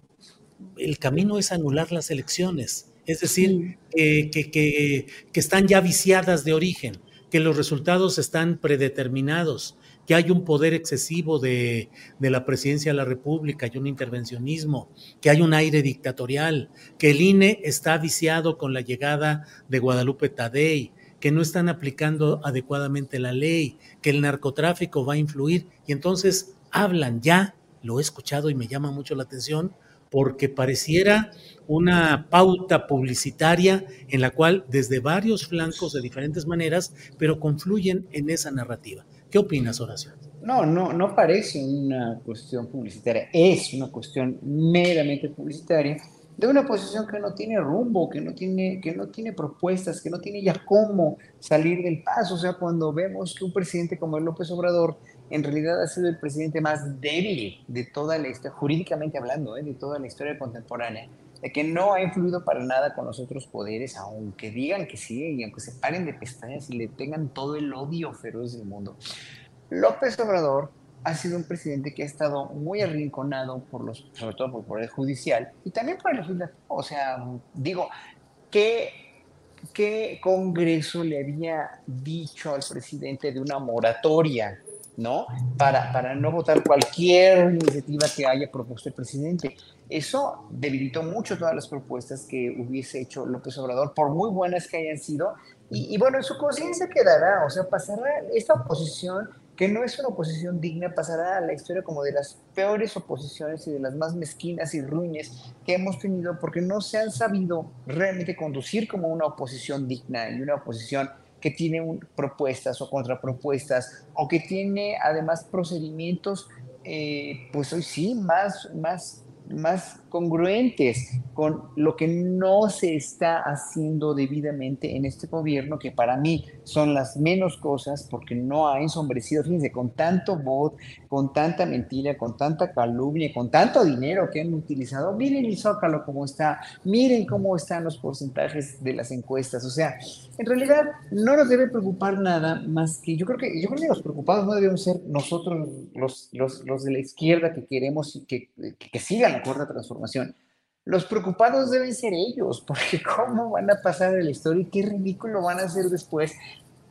el camino es anular las elecciones, es decir, que, que están ya viciadas de origen que los resultados están predeterminados, que hay un poder excesivo de, la presidencia de la República, hay un intervencionismo, que hay un aire dictatorial, que el INE está viciado con la llegada de Guadalupe Tadei, que no están aplicando adecuadamente la ley, que el narcotráfico va a influir. Y entonces hablan ya, lo he escuchado y me llama mucho la atención, porque pareciera una pauta publicitaria en la cual desde varios flancos de diferentes maneras, pero confluyen en esa narrativa. ¿Qué opinas, Horacio? No, no, no parece una cuestión publicitaria, es una cuestión meramente publicitaria de una posición que no tiene rumbo, que no tiene, que no tiene propuestas, que no tiene ya cómo salir del paso. O sea, cuando vemos que un presidente como el López Obrador en realidad ha sido el presidente más débil de toda la historia, jurídicamente hablando, ¿eh? de toda la historia contemporánea, de que no ha influido para nada con los otros poderes, aunque digan que sí, y aunque se paren de pestañas y le tengan todo el odio feroz del mundo. López Obrador ha sido un presidente que ha estado muy arrinconado por los, sobre todo por el Poder Judicial y también por el legislativo. O sea, digo, ¿qué, ¿qué Congreso le había dicho al presidente de una moratoria ¿no? Para, para no votar cualquier iniciativa que haya propuesto el presidente. Eso debilitó mucho todas las propuestas que hubiese hecho López Obrador, por muy buenas que hayan sido. Y, bueno, en su conciencia quedará, o sea, pasará esta oposición, que no es una oposición digna, pasará a la historia como de las peores oposiciones y de las más mezquinas y ruines que hemos tenido, porque no se han sabido realmente conducir como una oposición digna y una oposición que tiene propuestas o contrapropuestas o que tiene además procedimientos, eh, pues hoy sí, más, más más congruentes con lo que no se está haciendo debidamente en este gobierno, que para mí son las menos cosas porque no ha ensombrecido, fíjense, con tanto bot, con tanta mentira, con tanta calumnia, con tanto dinero que han utilizado. Miren el Zócalo cómo está, miren cómo están los porcentajes de las encuestas. O sea, en realidad no nos debe preocupar nada más que yo creo que, yo creo que los preocupados no debemos ser nosotros los, los, los de la izquierda que queremos que, que sigan la cuarta transformación. Los preocupados deben ser ellos, porque (laughs) cómo van a pasar en la historia y qué ridículo van a hacer después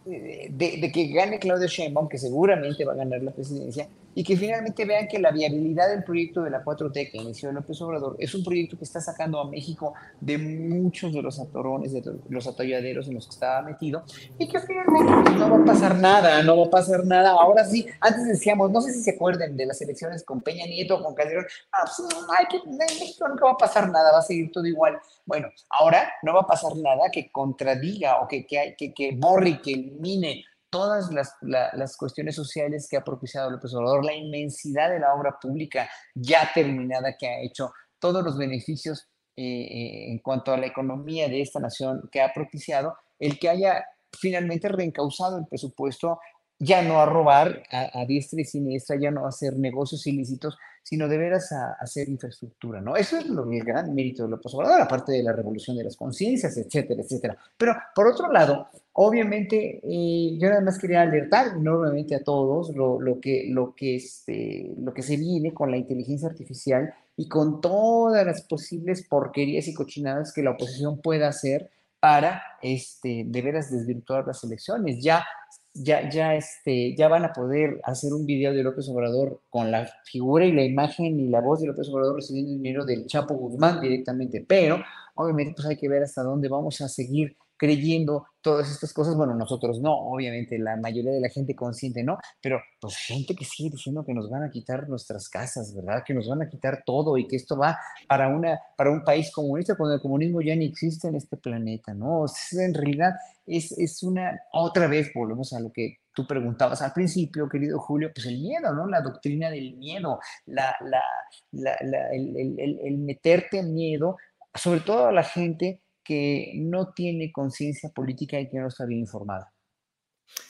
de, de, que gane Claudio Sheinbaum, que seguramente va a ganar la presidencia, y que finalmente vean que la viabilidad del proyecto de la 4T que inició López Obrador es un proyecto que está sacando a México de muchos de los atorones, de los atolladeros en los que estaba metido, y que finalmente no va a pasar nada, no va a pasar nada. Ahora sí, antes decíamos, no sé si se acuerdan de las elecciones con Peña Nieto o con Calderón, ah, pues, hay que, en México nunca va a pasar nada, va a seguir todo igual. Bueno, ahora no va a pasar nada que contradiga o que, que borre, que elimine todas las, las, cuestiones sociales que ha propiciado López Obrador, la inmensidad de la obra pública ya terminada que ha hecho, todos los beneficios eh, eh, en cuanto a la economía de esta nación que ha propiciado, el que haya finalmente reencausado el presupuesto ya no a robar a, diestra y siniestra, ya no a hacer negocios ilícitos, sino de veras a, hacer infraestructura, ¿no? Eso es lo, el gran mérito de López Obrador, aparte de la revolución de las conciencias, etcétera, etcétera. Pero, por otro lado, obviamente, eh, yo nada más quería alertar enormemente a todos lo, lo, que, lo, que este, lo que se viene con la inteligencia artificial y con todas las posibles porquerías y cochinadas que la oposición pueda hacer para este, de veras desvirtuar las elecciones. Ya ya, ya, este, ya van a poder hacer un video de López Obrador con la figura y la imagen y la voz de López Obrador recibiendo dinero del Chapo Guzmán directamente, pero obviamente pues hay que ver hasta dónde vamos a seguir creyendo todas estas cosas. Bueno, nosotros no, obviamente la mayoría de la gente consciente no, pero pues gente que sigue diciendo que nos van a quitar nuestras casas, ¿verdad? Que nos van a quitar todo y que esto va para, una, para un país comunista cuando el comunismo ya ni existe en este planeta, ¿no? en realidad es, es una, otra vez volvemos a lo que tú preguntabas al principio, querido Julio, pues el miedo, ¿no? La doctrina del miedo, la, la, la, el, el, el meterte miedo, sobre todo a la gente que no tiene conciencia política y que no está bien informada.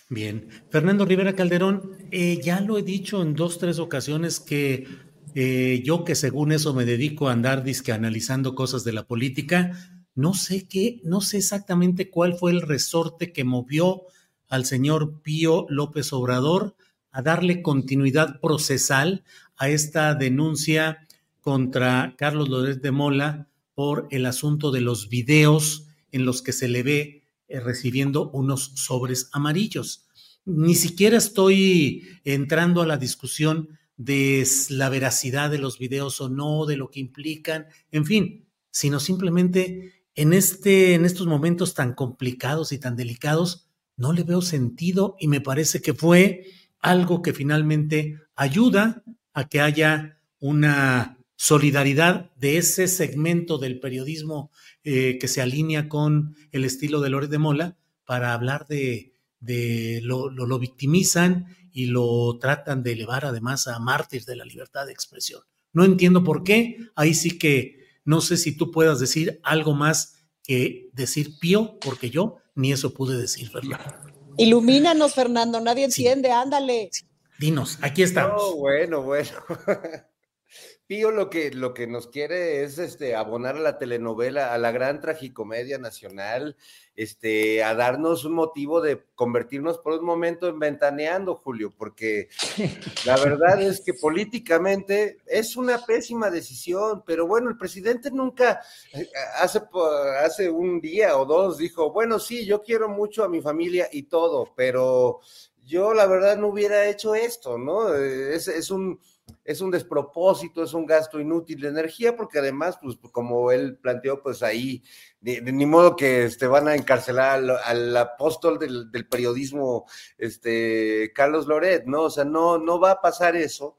Bien, Fernando Rivera Calderón, eh, ya lo he dicho en dos, tres ocasiones que eh, yo que según eso me dedico a andar disque analizando cosas de la política, no sé qué, no sé exactamente cuál fue el resorte que movió al señor Pío López Obrador a darle continuidad procesal a esta denuncia contra Carlos López de Mola por el asunto de los videos en los que se le ve eh, recibiendo unos sobres amarillos. Ni siquiera estoy entrando a la discusión de la veracidad de los videos o no, de lo que implican, en fin, sino simplemente en, este, en estos momentos tan complicados y tan delicados, no le veo sentido y me parece que fue algo que finalmente ayuda a que haya una solidaridad de ese segmento del periodismo eh, que se alinea con el estilo de Lórez de Mola para hablar de, de lo, lo, victimizan y lo tratan de elevar además a mártir de la libertad de expresión. No entiendo por qué, ahí sí que no sé si tú puedas decir algo más que decir pío, porque yo ni eso pude decir, Fernando. Ilumínanos, Fernando, nadie entiende, ándale. Dinos, aquí estamos. Oh, bueno, bueno. (laughs) Pío lo que, lo que nos quiere es este, abonar a la telenovela, a la gran tragicomedia nacional, este, a darnos un motivo de convertirnos por un momento en ventaneando, Julio, porque (laughs) la verdad es que políticamente es una pésima decisión, pero bueno, el presidente nunca, eh, hace, hace un día o dos dijo, bueno, sí, yo quiero mucho a mi familia y todo, pero yo la verdad no hubiera hecho esto, ¿no? Es, es un es un despropósito, es un gasto inútil de energía, porque además, pues como él planteó, pues ahí, de, ni modo que este, van a encarcelar al, apóstol del, periodismo, este, Carlos Loret, ¿no? O sea, no, no va a pasar eso.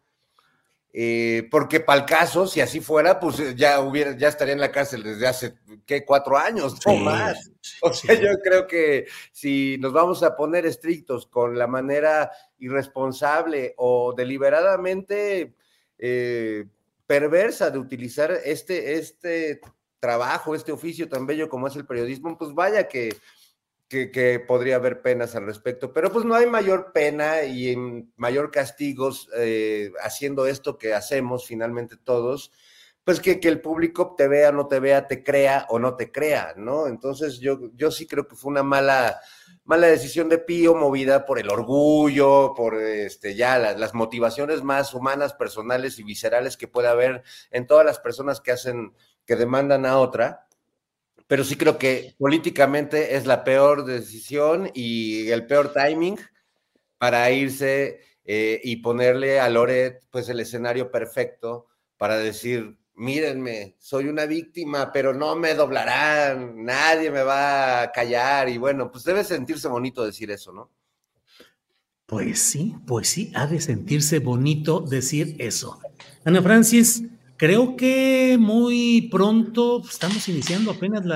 Eh, porque para el caso, si así fuera, pues eh, ya hubiera, ya estaría en la cárcel desde hace, ¿qué? Cuatro años, no más. O sea, yo creo que si nos vamos a poner estrictos con la manera irresponsable o deliberadamente eh, perversa de utilizar este, este trabajo, este oficio tan bello como es el periodismo, pues vaya que que, podría haber penas al respecto, pero pues no hay mayor pena y mayor castigos eh, haciendo esto que hacemos finalmente todos, pues que, que, el público te vea, no te vea, te crea o no te crea, ¿no? Entonces yo, yo sí creo que fue una mala, mala decisión de Pío, movida por el orgullo, por este, ya las, las motivaciones más humanas, personales y viscerales que puede haber en todas las personas que hacen, que demandan a otra pero sí creo que políticamente es la peor decisión y el peor timing para irse eh, y ponerle a Loret pues el escenario perfecto para decir, mírenme, soy una víctima, pero no me doblarán, nadie me va a callar y bueno, pues debe sentirse bonito decir eso, ¿no? Pues sí, pues sí, ha de sentirse bonito decir eso. Ana Francis, Creo que muy pronto estamos iniciando apenas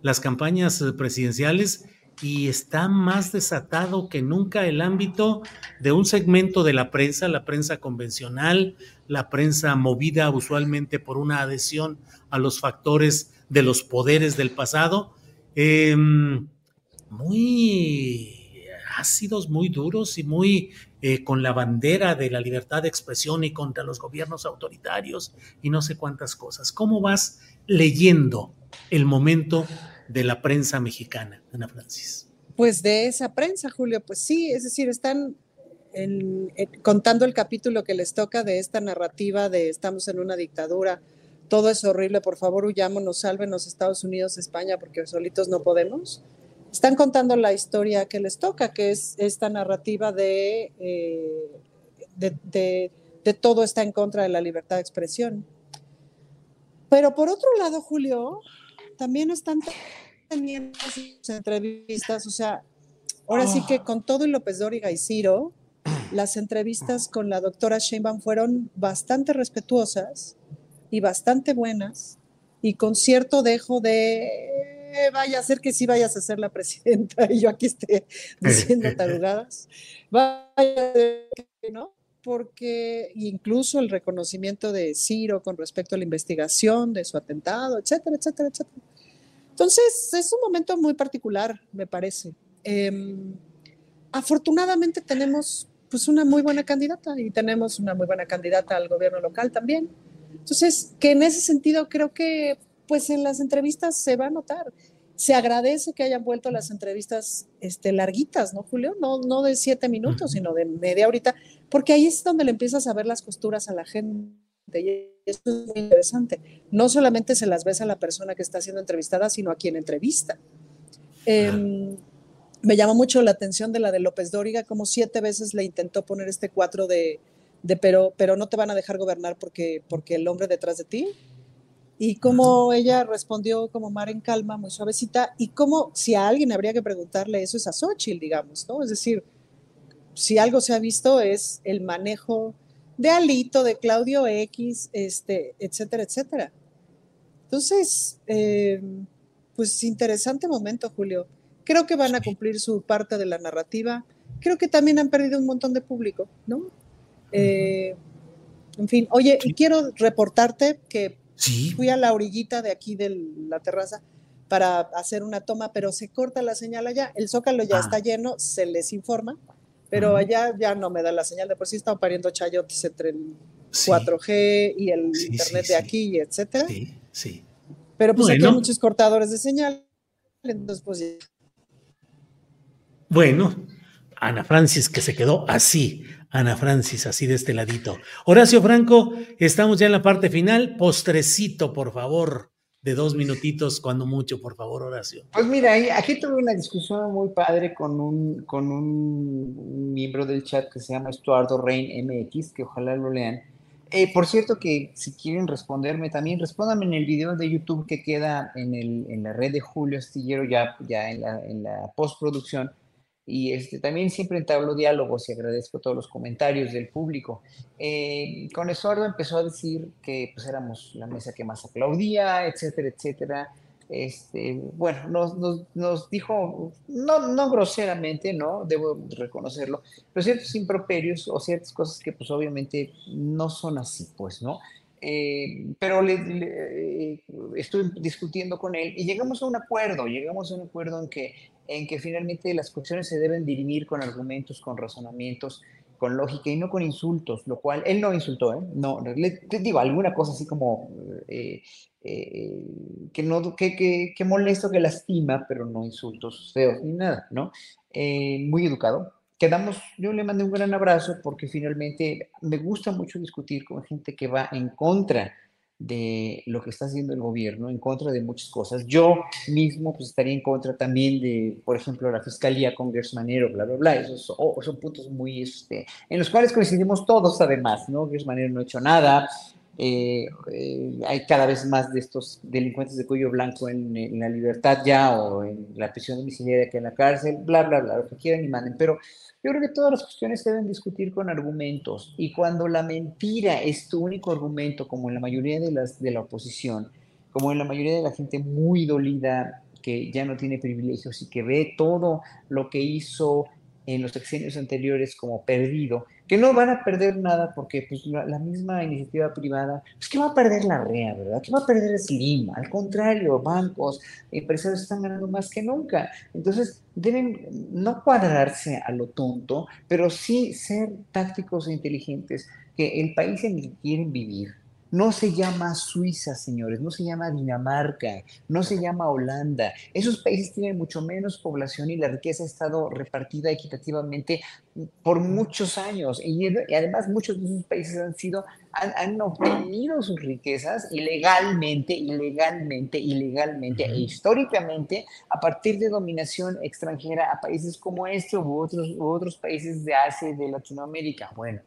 las campañas presidenciales y está más desatado que nunca el ámbito de un segmento de la prensa, la prensa convencional, la prensa movida usualmente por una adhesión a los factores de los poderes del pasado, em, muy ácidos, muy duros y muy eh, con la bandera de la libertad de expresión y contra los gobiernos autoritarios y no sé cuántas cosas. ¿Cómo vas leyendo el momento de la prensa mexicana, Ana Francis? Pues de esa prensa, Julio, pues sí, es decir, están contando el capítulo que les toca de esta narrativa de estamos en una dictadura, todo es horrible, por favor huyámonos, sálvenos Estados Unidos, España, porque solitos no podemos están contando la historia que les toca, que es esta narrativa de, eh, de, todo está en contra de la libertad de expresión. Pero por otro lado, Julio, también están teniendo entrevistas, o sea, ahora sí que con todo y López Dóriga y Ciro, las entrevistas con la doctora Sheinbaum fueron bastante respetuosas y bastante buenas y con cierto dejo de vaya a ser que sí vayas a ser la presidenta (laughs) y yo aquí esté diciendo (laughs) tarugadas. Vaya a ser que no, porque incluso el reconocimiento de Ciro con respecto a la investigación de su atentado, etcétera, etcétera, etcétera. Entonces, es un momento muy particular, me parece. Em, afortunadamente tenemos pues una muy buena candidata y tenemos una muy buena candidata al gobierno local también. Entonces, que en ese sentido creo que pues en las entrevistas se va a notar. Se agradece que hayan vuelto las entrevistas este, larguitas, ¿no, Julio? No, no de siete minutos, sino de media horita, porque ahí es donde le empiezas a ver las costuras a la gente. Y eso es muy interesante. No solamente se las ves a la persona que está siendo entrevistada, sino a quien entrevista. Em, me llama mucho la atención de la de López Dóriga, como siete veces le intentó poner este cuatro de, de pero, pero no te van a dejar gobernar porque, porque el hombre detrás de ti y cómo ella respondió como mar en calma, muy suavecita, y cómo si a alguien habría que preguntarle eso es a Xochitl, digamos, ¿no? Es decir, si algo se ha visto es el manejo de Alito, de Claudio X, este, etcétera, etcétera. Entonces, eh, pues interesante momento, Julio. Creo que van a cumplir su parte de la narrativa. Creo que también han perdido un montón de público, ¿no? Eh, en fin, oye, y quiero reportarte que Fui a la orillita de aquí de la terraza para hacer una toma, pero se corta la señal allá. El zócalo ya ah. está lleno, se les informa, pero allá ya no me da la señal. De por sí están pariendo chayotes entre el 4G y el internet de aquí, etcétera. Sí, sí. Pero pues aquí hay muchos cortadores de señal. Entonces, pues Bueno, Ana Francis que se quedó así, Ana Francis, así de este ladito. Horacio Franco, estamos ya en la parte final. Postrecito, por favor, de dos minutitos, cuando mucho, por favor, Horacio. Pues mira, aquí tuve una discusión muy padre con un, con un miembro del chat que se llama Estuardo Rein MX, que ojalá lo lean. Eh, por cierto, que si quieren responderme también, respóndanme en el video de YouTube que queda en, el, la red de Julio Astillero, ya, ya en la postproducción y este, también siempre entablo diálogos y agradezco todos los comentarios del público. Eh, con Esuardo empezó a decir que pues éramos la mesa que más aplaudía, etcétera, etcétera. Este, bueno, nos, nos, nos dijo, no, no groseramente, ¿no? Debo reconocerlo, pero ciertos improperios o ciertas cosas que pues obviamente no son así, pues, ¿no? Eh, pero le, eh, estuve discutiendo con él y llegamos a un acuerdo, llegamos a un acuerdo en que, en que finalmente las cuestiones se deben dirimir con argumentos, con razonamientos, con lógica y no con insultos, lo cual él no insultó, ¿eh? No, le, digo alguna cosa así como eh, que no, que, que, que, molesto, que lastima, pero no insultos feos ni nada, ¿no? muy educado, quedamos, yo le mandé un gran abrazo porque finalmente me gusta mucho discutir con gente que va en contra de lo que está haciendo el gobierno, en contra de muchas cosas. Yo mismo pues estaría en contra también de, por ejemplo, la fiscalía con Manero, bla, bla, bla. Esos son, puntos muy, este, en los cuales coincidimos todos además, ¿no? Manero no ha hecho nada, eh, eh, hay cada vez más de estos delincuentes de cuello blanco en, en, la libertad ya o en la prisión domiciliaria que en la cárcel, bla, bla, bla, lo que quieran y manden. Pero yo creo que todas las cuestiones deben discutir con argumentos y cuando la mentira es tu único argumento, como en la mayoría de, las, de la oposición, como en la mayoría de la gente muy dolida que ya no tiene privilegios y que ve todo lo que hizo en los sexenios anteriores como perdido, que no van a perder nada porque pues, la, misma iniciativa privada, pues ¿qué va a perder la REA, verdad? ¿Qué va a perder Slim? Al contrario, bancos, empresarios están ganando más que nunca. Entonces, deben no cuadrarse a lo tonto, pero sí ser tácticos e inteligentes, que el país en el que quieren vivir, no se llama Suiza, señores, no se llama Dinamarca, no se llama Holanda. Esos países tienen mucho menos población y la riqueza ha estado repartida equitativamente por muchos años. Y, además muchos de esos países han sido, han, obtenido sus riquezas ilegalmente, ilegalmente, ilegalmente e históricamente a partir de dominación extranjera a países como este u otros, u otros países de Asia y de Latinoamérica. Bueno.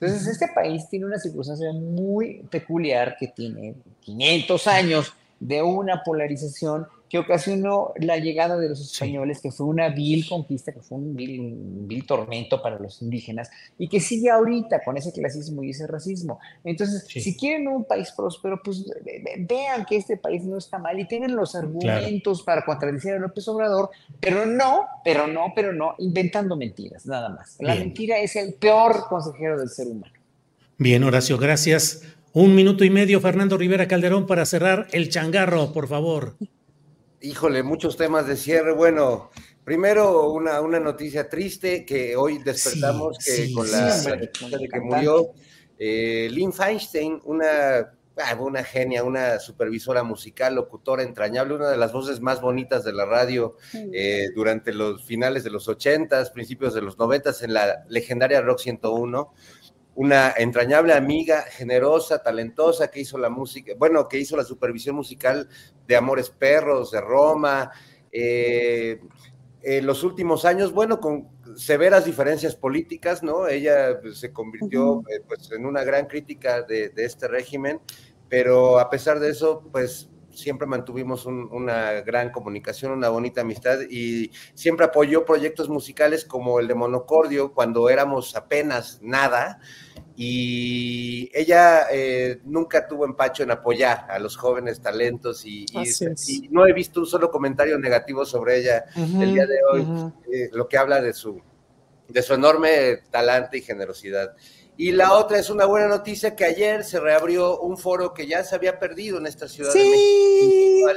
Entonces, este país tiene una circunstancia muy peculiar que tiene 500 años de una polarización que ocasionó la llegada de los españoles, que fue una vil conquista, que fue un vil, tormento para los indígenas, y que sigue ahorita con ese clasismo y ese racismo. Entonces, si quieren un país próspero, pues vean que este país no está mal y tienen los argumentos para contradecir a López Obrador, pero no, pero no, pero no, inventando mentiras, nada más. La mentira es el peor consejero del ser humano. Bien, Horacio, gracias. Un minuto y medio, Fernando Rivera Calderón, para cerrar el changarro, por favor. Híjole, muchos temas de cierre. Bueno, primero una, una noticia triste que hoy despertamos que con la de que murió eh, Lynn Feinstein, una, ah, una genia, una supervisora musical, locutora entrañable, una de las voces más bonitas de la radio eh, durante los finales de los ochentas, principios de los noventas en la legendaria Rock 101 una entrañable amiga, generosa, talentosa, que hizo la música, bueno, que hizo la supervisión musical de Amores Perros, de Roma. Eh, en los últimos años, bueno, con severas diferencias políticas, ¿no? Ella pues, se convirtió eh, pues, en una gran crítica de, este régimen, pero a pesar de eso, pues siempre mantuvimos una gran comunicación, una bonita amistad y siempre apoyó proyectos musicales como el de Monocordio cuando éramos apenas nada y ella eh, nunca tuvo empacho en apoyar a los jóvenes talentos y, no he visto un solo comentario negativo sobre ella el día de hoy, eh, lo que habla de su, de su enorme talante y generosidad. Y la otra es una buena noticia que ayer se reabrió un foro que ya se había perdido en esta ciudad de México,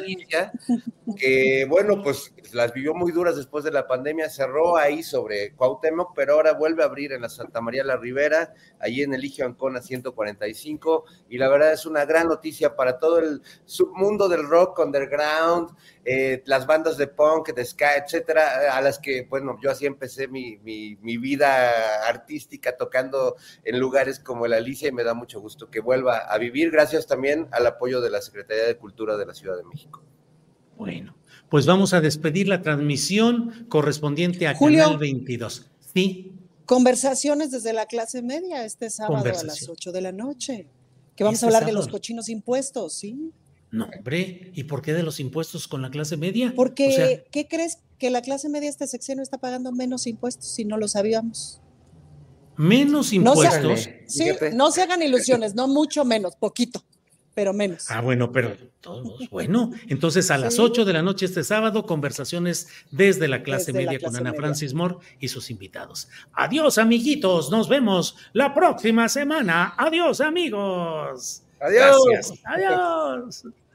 que bueno, pues las vivió muy duras después de la pandemia, cerró ahí sobre Cuauhtémoc, pero ahora vuelve a abrir en la Santa María la Ribera, allí en Eligio Ancona 145, y la verdad es una gran noticia para todo el submundo del rock underground, eh, las bandas de punk, de ska, etcétera, a las que, bueno, yo así empecé mi, mi, vida artística tocando en lugares como el Alicia y me da mucho gusto que vuelva a vivir, gracias también al apoyo de la Secretaría de Cultura de la Ciudad de México. Bueno, pues vamos a despedir la transmisión correspondiente a Canal 22. Sí. Conversaciones desde la clase media este sábado a las 8 de la noche. Que vamos a hablar de los cochinos impuestos, ¿sí? No, hombre, ¿y por qué de los impuestos con la clase media? Porque, O sea, ¿qué crees? Que la clase media este sexenio está pagando menos impuestos si no lo sabíamos. menos No se- impuestos. Sí, no se hagan ilusiones, no mucho menos, poquito, pero menos. Ah, bueno, pero todos, bueno. Entonces, a las Sí. 8 de la noche este sábado, conversaciones desde la clase Desde la media con Ana media. Francis Moore y sus invitados. Adiós, amiguitos. Nos vemos la próxima semana. Adiós, amigos. Adiós. Gracias. Adiós.